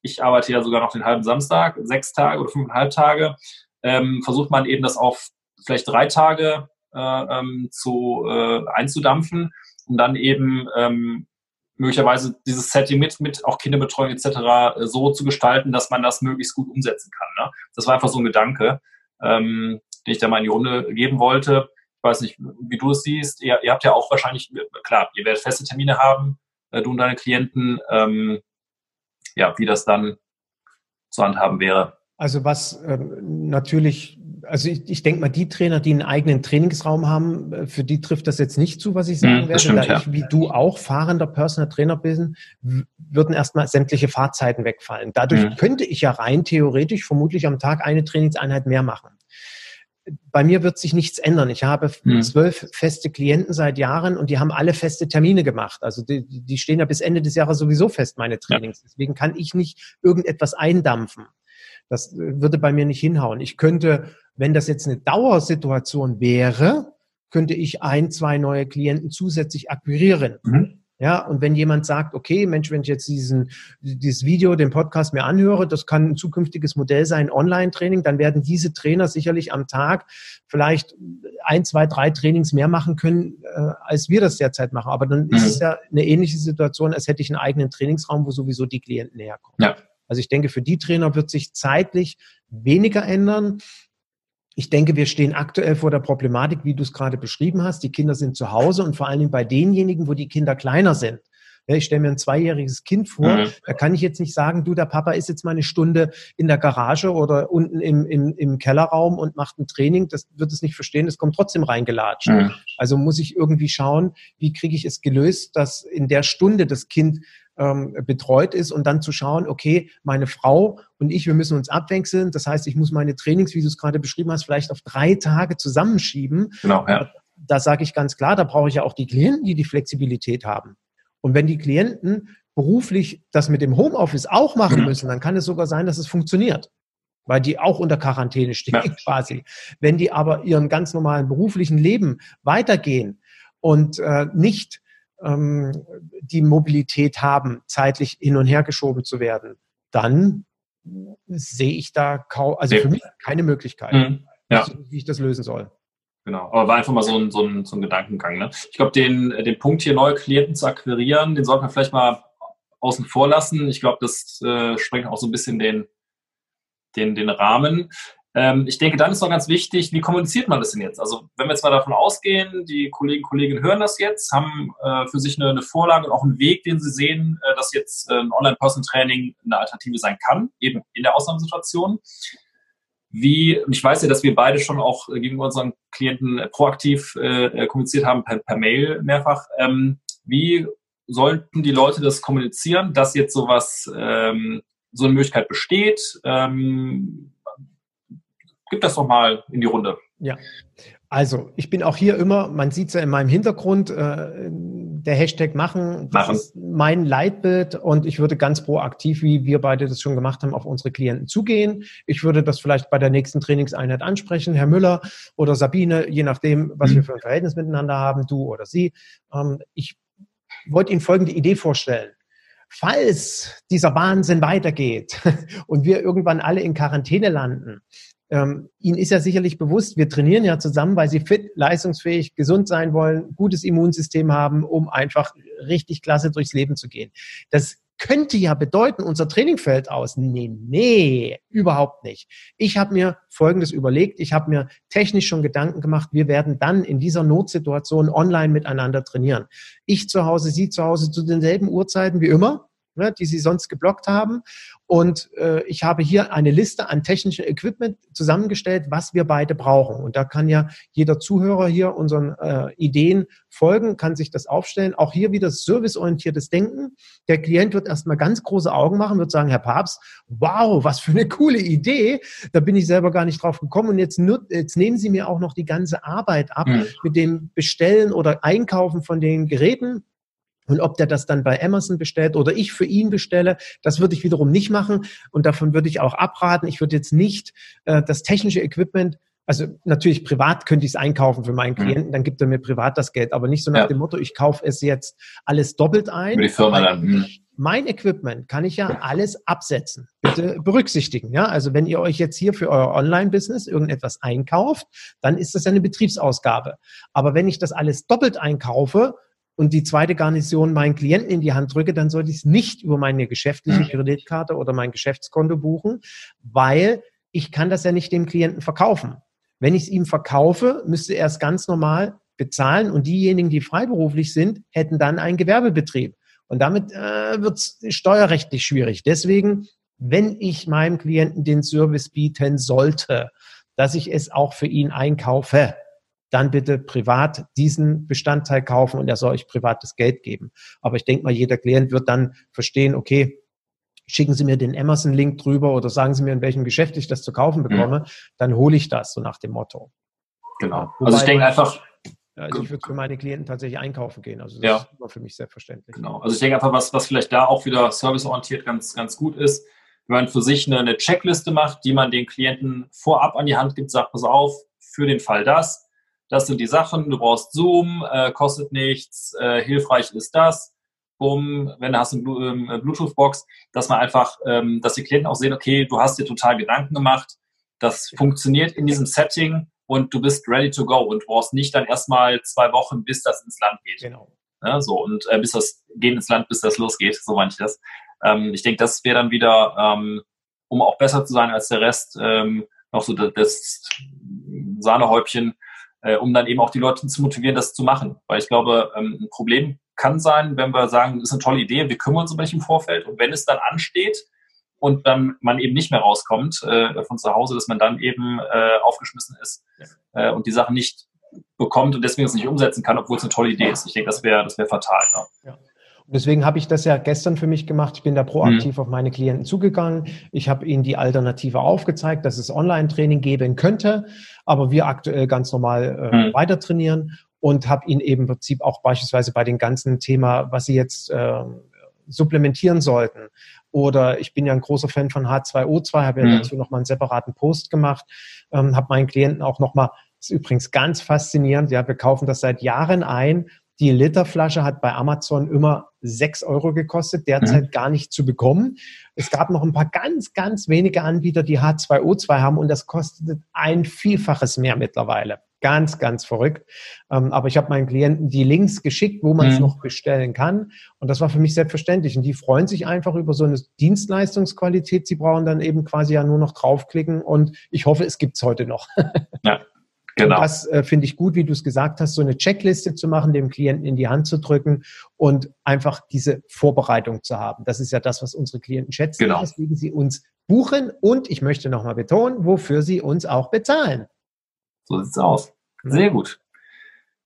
ich arbeite ja sogar noch den halben Samstag, sechs Tage oder fünfeinhalb Tage, ähm, versucht man eben das auf vielleicht drei Tage äh, ähm, zu, äh, einzudampfen, um dann eben ähm, möglicherweise dieses Setting mit, mit auch Kinderbetreuung etc. Äh, so zu gestalten, dass man das möglichst gut umsetzen kann. Ne? Das war einfach so ein Gedanke, ähm, den ich da mal in die Runde geben wollte. Ich weiß nicht, wie du es siehst. Ihr, ihr habt ja auch wahrscheinlich, klar, ihr werdet feste Termine haben, äh, du und deine Klienten. Ähm, ja, wie das dann zu handhaben wäre. Also was ähm, natürlich also ich, ich denke mal, die Trainer, die einen eigenen Trainingsraum haben, äh, für die trifft das jetzt nicht zu, was ich sagen ja, werde. Stimmt, da ja. ich, wie du auch fahrender Personal Trainer bin, würden erstmal sämtliche Fahrzeiten wegfallen. Dadurch ja. könnte ich ja rein theoretisch vermutlich am Tag eine Trainingseinheit mehr machen. Bei mir wird sich nichts ändern. Ich habe hm. zwölf feste Klienten seit Jahren und die haben alle feste Termine gemacht. Also die, die stehen ja bis Ende des Jahres sowieso fest, meine Trainings. Deswegen kann ich nicht irgendetwas eindampfen. Das würde bei mir nicht hinhauen. Ich könnte wenn das jetzt eine Dauersituation wäre, könnte ich ein, zwei neue Klienten zusätzlich akquirieren. Mhm. Ja, und wenn jemand sagt, okay, Mensch, wenn ich jetzt diesen, dieses Video, den Podcast mir anhöre, das kann ein zukünftiges Modell sein, Online-Training, dann werden diese Trainer sicherlich am Tag vielleicht ein, zwei, drei Trainings mehr machen können, äh, als wir das derzeit machen. Aber dann mhm. ist es ja eine ähnliche Situation, als hätte ich einen eigenen Trainingsraum, wo sowieso die Klienten näher kommen. Ja. Also ich denke, für die Trainer wird sich zeitlich weniger ändern. Ich denke, wir stehen aktuell vor der Problematik, wie du es gerade beschrieben hast. Die Kinder sind zu Hause und vor allen Dingen bei denjenigen, wo die Kinder kleiner sind. Ich stelle mir ein zweijähriges Kind vor, mhm. da kann ich jetzt nicht sagen, du, der Papa ist jetzt mal eine Stunde in der Garage oder unten im, im, im Kellerraum und macht ein Training. Das wird es nicht verstehen, das kommt trotzdem reingelatscht. Mhm. Also muss ich irgendwie schauen, wie kriege ich es gelöst, dass in der Stunde das Kind ähm, betreut ist und dann zu schauen, okay, meine Frau und ich, wir müssen uns abwechseln. Das heißt, ich muss meine Trainings, wie du es gerade beschrieben hast, vielleicht auf drei Tage zusammenschieben. Genau, ja. Da sage ich ganz klar, da brauche ich ja auch die Klienten, die die Flexibilität haben. Und wenn die Klienten beruflich das mit dem Homeoffice auch machen mhm. müssen, dann kann es sogar sein, dass es funktioniert weil die auch unter Quarantäne stehen ja. quasi. Wenn die aber ihren ganz normalen beruflichen Leben weitergehen und äh, nicht ähm, die Mobilität haben, zeitlich hin und her geschoben zu werden, dann sehe ich da kaum, also für mich keine Möglichkeit, mhm. ja. wie ich das lösen soll. Genau, aber war einfach mal so ein, so ein, so ein Gedankengang. Ne? Ich glaube, den, den Punkt hier neue Klienten zu akquirieren, den sollte man vielleicht mal außen vor lassen. Ich glaube, das äh, sprengt auch so ein bisschen den, den, den Rahmen. Ähm, ich denke, dann ist noch ganz wichtig, wie kommuniziert man das denn jetzt? Also wenn wir jetzt mal davon ausgehen, die Kollegen Kolleginnen hören das jetzt, haben äh, für sich eine, eine, Vorlage und auch einen Weg, den sie sehen, äh, dass jetzt äh, ein Online-Person-Training eine Alternative sein kann, eben in der Ausnahmesituation. Wie, ich weiß ja, dass wir beide schon auch gegenüber unseren Klienten proaktiv äh, kommuniziert haben, per, per Mail mehrfach. Ähm, wie sollten die Leute das kommunizieren, dass jetzt sowas, ähm, so eine Möglichkeit besteht? Ähm, gib das doch mal in die Runde. Ja. Also, ich bin auch hier immer, man sieht es ja in meinem Hintergrund, äh, der Hashtag machen, das machen. ist mein Leitbild und ich würde ganz proaktiv, wie wir beide das schon gemacht haben, auf unsere Klienten zugehen. Ich würde das vielleicht bei der nächsten Trainingseinheit ansprechen, Herr Müller oder Sabine, je nachdem, was mhm. wir für ein Verhältnis miteinander haben, du oder sie. Ähm, ich wollte Ihnen folgende Idee vorstellen. Falls dieser Wahnsinn weitergeht und wir irgendwann alle in Quarantäne landen, ähm, Ihnen ist ja sicherlich bewusst, wir trainieren ja zusammen, weil Sie fit, leistungsfähig, gesund sein wollen, gutes Immunsystem haben, um einfach richtig klasse durchs Leben zu gehen. Das könnte ja bedeuten, unser Training fällt aus. Nee, nee, überhaupt nicht. Ich habe mir Folgendes überlegt. Ich habe mir technisch schon Gedanken gemacht. Wir werden dann in dieser Notsituation online miteinander trainieren. Ich zu Hause, Sie zu Hause zu denselben Uhrzeiten wie immer ne, die sie sonst geblockt haben. Und äh, ich habe hier eine Liste an technischem Equipment zusammengestellt, was wir beide brauchen. Und da kann ja jeder Zuhörer hier unseren äh, Ideen folgen, kann sich das aufstellen. Auch hier wieder serviceorientiertes Denken. Der Klient wird erstmal ganz große Augen machen, wird sagen, Herr Papst, wow, was für eine coole Idee. Da bin ich selber gar nicht drauf gekommen. Und jetzt, jetzt nehmen Sie mir auch noch die ganze Arbeit ab mhm. mit dem Bestellen oder Einkaufen von den Geräten und ob der das dann bei Amazon bestellt oder ich für ihn bestelle, das würde ich wiederum nicht machen. Und davon würde ich auch abraten. Ich würde jetzt nicht äh, das technische Equipment, also natürlich privat könnte ich es einkaufen für meinen mhm. Klienten, dann gibt er mir privat das Geld, aber nicht so nach ja. dem Motto, ich kaufe es jetzt alles doppelt ein. Die Firma dann. Hm. Mein Equipment kann ich ja alles absetzen. Bitte berücksichtigen. Ja, also wenn ihr euch jetzt hier für euer Online-Business irgendetwas einkauft, dann ist das ja eine Betriebsausgabe. Aber wenn ich das alles doppelt einkaufe, und die zweite Garnison meinen Klienten in die Hand drücke, dann sollte ich es nicht über meine geschäftliche mhm. Kreditkarte oder mein Geschäftskonto buchen, weil ich kann das ja nicht dem Klienten verkaufen. Wenn ich es ihm verkaufe, müsste er es ganz normal bezahlen und diejenigen, die freiberuflich sind, hätten dann einen Gewerbebetrieb. Und damit äh, wird es steuerrechtlich schwierig. Deswegen, wenn ich meinem Klienten den Service bieten sollte, dass ich es auch für ihn einkaufe, dann bitte privat diesen Bestandteil kaufen und er soll euch privates Geld geben. Aber ich denke mal, jeder Klient wird dann verstehen, okay, schicken Sie mir den Amazon-Link drüber oder sagen Sie mir, in welchem Geschäft ich das zu kaufen mhm. bekomme, mhm. dann hole ich das, so nach dem Motto. Genau. Wobei, also ich denke einfach, also ich würde für meine Klienten tatsächlich einkaufen gehen. Also das ja. ist für mich selbstverständlich. Genau. Also ich denke einfach, was, was vielleicht da auch wieder serviceorientiert ganz, ganz gut ist, wenn man für sich eine, eine Checkliste macht, die man den Klienten vorab an die Hand gibt, sagt, pass auf, für den Fall das, das sind die Sachen, du brauchst Zoom, äh, kostet nichts, äh, hilfreich ist das. Um, wenn du hast eine ähm, Bluetooth-Box, dass man einfach, ähm, dass die Klienten auch sehen, okay, du hast dir total Gedanken gemacht, das funktioniert in diesem Setting und du bist ready to go und brauchst nicht dann erstmal zwei Wochen, bis das ins Land geht. Genau. Ja, so, und äh, bis das gehen ins Land, bis das losgeht, so meine ich das. Ähm, ich denke, das wäre dann wieder, ähm, um auch besser zu sein als der Rest, ähm, noch so das, das Sahnehäubchen, äh, um dann eben auch die Leute zu motivieren, das zu machen. Weil ich glaube, ähm, ein Problem kann sein, wenn wir sagen, das ist eine tolle Idee, wir kümmern uns um welchen Vorfeld und wenn es dann ansteht und dann man eben nicht mehr rauskommt äh, von zu Hause, dass man dann eben äh, aufgeschmissen ist äh, und die Sachen nicht bekommt und deswegen es nicht umsetzen kann, obwohl es eine tolle Idee ist. Ich denke, das wäre das wäre fatal. Ne? Ja. Und deswegen habe ich das ja gestern für mich gemacht. Ich bin da proaktiv mhm. auf meine Klienten zugegangen. Ich habe ihnen die Alternative aufgezeigt, dass es Online-Training geben könnte, aber wir aktuell ganz normal äh, mhm. weiter trainieren und habe ihnen eben im Prinzip auch beispielsweise bei den ganzen Thema, was sie jetzt äh, supplementieren sollten. Oder ich bin ja ein großer Fan von H2O2, habe ja mhm. dazu nochmal einen separaten Post gemacht, ähm, habe meinen Klienten auch nochmal, ist übrigens ganz faszinierend, ja, wir kaufen das seit Jahren ein die Literflasche hat bei Amazon immer sechs Euro gekostet, derzeit mhm. gar nicht zu bekommen. Es gab noch ein paar ganz, ganz wenige Anbieter, die H2O2 haben und das kostet ein Vielfaches mehr mittlerweile. Ganz, ganz verrückt. Ähm, aber ich habe meinen Klienten die Links geschickt, wo man es mhm. noch bestellen kann. Und das war für mich selbstverständlich. Und die freuen sich einfach über so eine Dienstleistungsqualität. Sie brauchen dann eben quasi ja nur noch draufklicken. Und ich hoffe, es gibt's heute noch. Ja. Genau. Und das äh, finde ich gut, wie du es gesagt hast, so eine Checkliste zu machen, dem Klienten in die Hand zu drücken und einfach diese Vorbereitung zu haben. Das ist ja das, was unsere Klienten schätzen, genau. weswegen sie uns buchen und ich möchte nochmal betonen, wofür sie uns auch bezahlen. So sieht's aus. Sehr gut.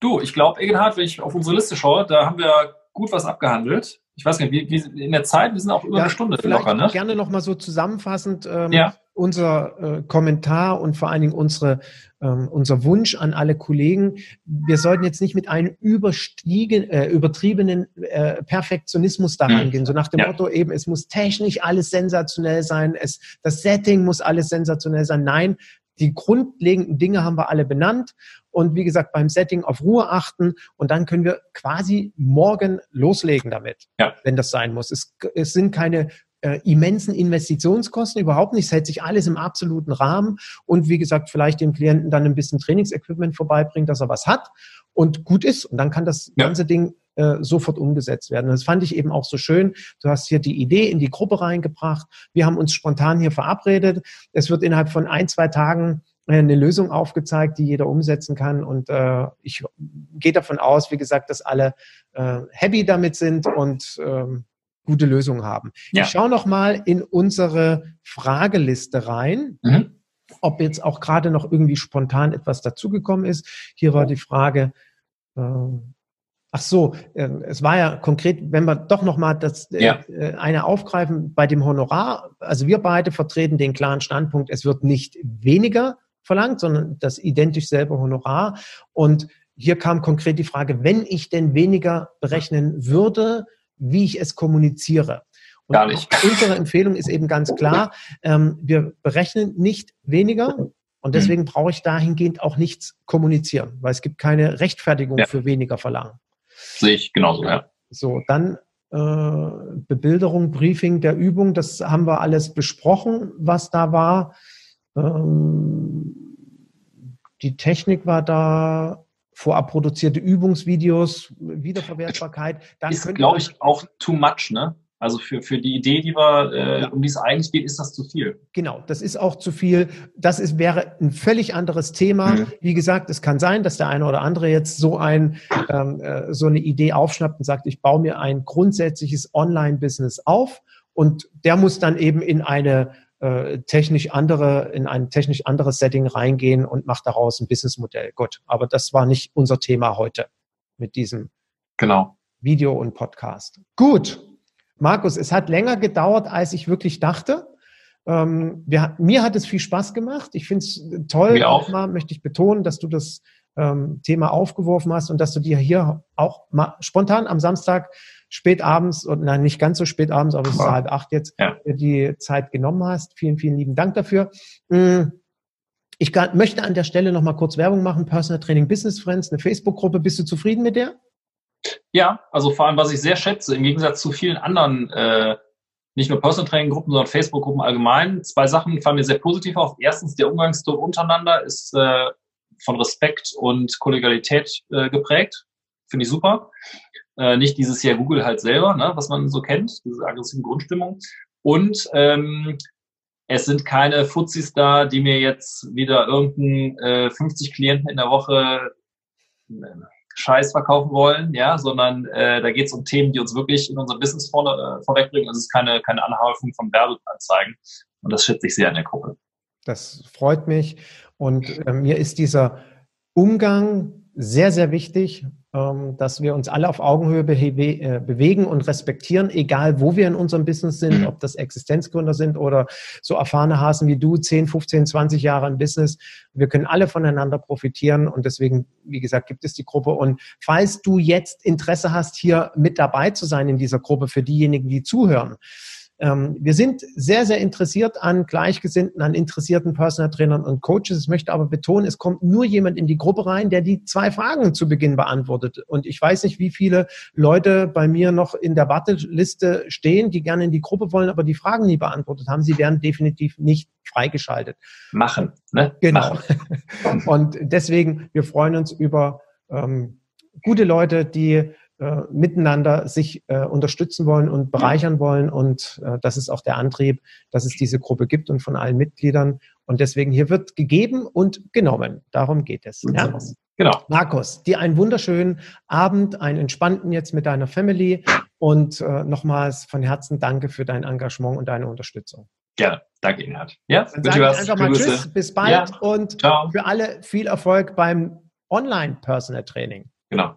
Du, ich glaube, Egenhard, wenn ich auf unsere Liste schaue, da haben wir gut was abgehandelt. Ich weiß nicht, wie, wie in der Zeit, wir sind auch über ja, eine Stunde locker, ne? Gerne nochmal so zusammenfassend ähm, ja. unser äh, Kommentar und vor allen Dingen unsere ähm, unser Wunsch an alle Kollegen, wir sollten jetzt nicht mit einem überstiegen, äh, übertriebenen äh, Perfektionismus da reingehen, so nach dem ja. Motto eben, es muss technisch alles sensationell sein, es, das Setting muss alles sensationell sein. Nein, die grundlegenden Dinge haben wir alle benannt und wie gesagt beim Setting auf Ruhe achten und dann können wir quasi morgen loslegen damit, ja. wenn das sein muss. Es, es sind keine äh, immensen Investitionskosten überhaupt nicht. Es hält sich alles im absoluten Rahmen und wie gesagt, vielleicht dem Klienten dann ein bisschen Trainingsequipment vorbeibringen, dass er was hat und gut ist. Und dann kann das ja. ganze Ding äh, sofort umgesetzt werden. Und das fand ich eben auch so schön. Du hast hier die Idee in die Gruppe reingebracht. Wir haben uns spontan hier verabredet. Es wird innerhalb von ein, zwei Tagen eine Lösung aufgezeigt, die jeder umsetzen kann. Und äh, ich gehe davon aus, wie gesagt, dass alle äh, happy damit sind und ähm, gute Lösungen haben. Ja. Ich schaue noch mal in unsere Frageliste rein. Mhm. Ob jetzt auch gerade noch irgendwie spontan etwas dazugekommen ist. Hier war die Frage, äh, ach so, äh, es war ja konkret, wenn wir doch noch mal das äh, ja. äh, eine aufgreifen bei dem Honorar. Also wir beide vertreten den klaren Standpunkt, es wird nicht weniger verlangt, sondern das identisch selbe Honorar. Und hier kam konkret die Frage, wenn ich denn weniger berechnen würde, wie ich es kommuniziere. Und Gar nicht. Unsere Empfehlung ist eben ganz klar, ähm, wir berechnen nicht weniger und deswegen mhm. brauche ich dahingehend auch nichts kommunizieren, weil es gibt keine Rechtfertigung ja. für weniger Verlangen. Sehe ich genauso, ja. So, dann äh, Bebilderung, Briefing der Übung, das haben wir alles besprochen, was da war. Ähm, die Technik war da, vorab produzierte Übungsvideos, Wiederverwertbarkeit. Dann ist, glaube ich, auch too much, ne? Also für, für die Idee, die wir, äh, ja. um die es eigentlich geht, ist das zu viel. Genau, das ist auch zu viel. Das ist, wäre ein völlig anderes Thema. Mhm. Wie gesagt, es kann sein, dass der eine oder andere jetzt so ein ähm, äh, so eine Idee aufschnappt und sagt, ich baue mir ein grundsätzliches Online-Business auf und der muss dann eben in eine äh, technisch andere, in ein technisch anderes Setting reingehen und macht daraus ein Businessmodell. Gut, aber das war nicht unser Thema heute mit diesem genau. Video und Podcast. Gut, Markus, es hat länger gedauert, als ich wirklich dachte. Ähm, wir, mir hat es viel Spaß gemacht. Ich finde es toll. Mir auch. Mal möchte ich betonen, dass du das ähm, Thema aufgeworfen hast und dass du dir hier auch mal spontan am Samstag spät abends, und nein, nicht ganz so spät abends, aber es ist halb acht jetzt, ja. die Zeit genommen hast. Vielen, vielen lieben Dank dafür. Mm, ich möchte an der Stelle noch mal kurz Werbung machen. Personal Training Business Friends, eine Facebook-Gruppe. Bist du zufrieden mit der? Ja, also vor allem, was ich sehr schätze, im Gegensatz zu vielen anderen, äh, nicht nur Personal Training Gruppen, sondern Facebook-Gruppen allgemein, zwei Sachen fallen mir sehr positiv auf. Erstens, der Umgangston untereinander ist äh, von Respekt und Kollegialität äh, geprägt. Finde ich super. Äh, nicht dieses Jahr Google halt selber, ne, was man so kennt, diese aggressive Grundstimmung. Und ähm, es sind keine Fuzis da, die mir jetzt wieder irgendeinen äh, 50 Klienten in der Woche Scheiß verkaufen wollen, ja, sondern äh, da geht es um Themen, die uns wirklich in unserem Business vor, äh, vorwegbringen. Es ist keine, keine Anhäufung von Werbeanzeigen. Und das schätze ich sehr in der Gruppe. Das freut mich. Und äh, mir ist dieser Umgang sehr, sehr wichtig, dass wir uns alle auf Augenhöhe äh, bewegen und respektieren, egal wo wir in unserem Business sind, ob das Existenzgründer sind oder so erfahrene Hasen wie du, 10, 15, 20 Jahre im Business. Wir können alle voneinander profitieren und deswegen, wie gesagt, gibt es die Gruppe. Und falls du jetzt Interesse hast, hier mit dabei zu sein in dieser Gruppe, für diejenigen, die zuhören, ähm, wir sind sehr, sehr interessiert an Gleichgesinnten, an interessierten Personal Trainern und Coaches. Ich möchte aber betonen, es kommt nur jemand in die Gruppe rein, der die zwei Fragen zu Beginn beantwortet. Und ich weiß nicht, wie viele Leute bei mir noch in der Warteliste stehen, die gerne in die Gruppe wollen, aber die Fragen nie beantwortet haben. Sie werden definitiv nicht freigeschaltet. Machen, ne? Genau. Machen. Und deswegen, wir freuen uns über ähm, gute Leute, die äh, miteinander sich äh, unterstützen wollen und bereichern wollen. Und äh, das ist auch der Antrieb, dass es diese Gruppe gibt und von allen Mitgliedern. Und deswegen hier wird gegeben und genommen. Darum geht es. Ja? Genau. Markus, dir einen wunderschönen Abend, einen entspannten jetzt mit deiner Family und äh, nochmals von Herzen danke für dein Engagement und deine Unterstützung. Gerne. Danke, Inhard. Ja, Dann sage ich einfach mal Tschüss, bis bald ja. und Ciao. für alle viel Erfolg beim Online-Personal Training. Genau.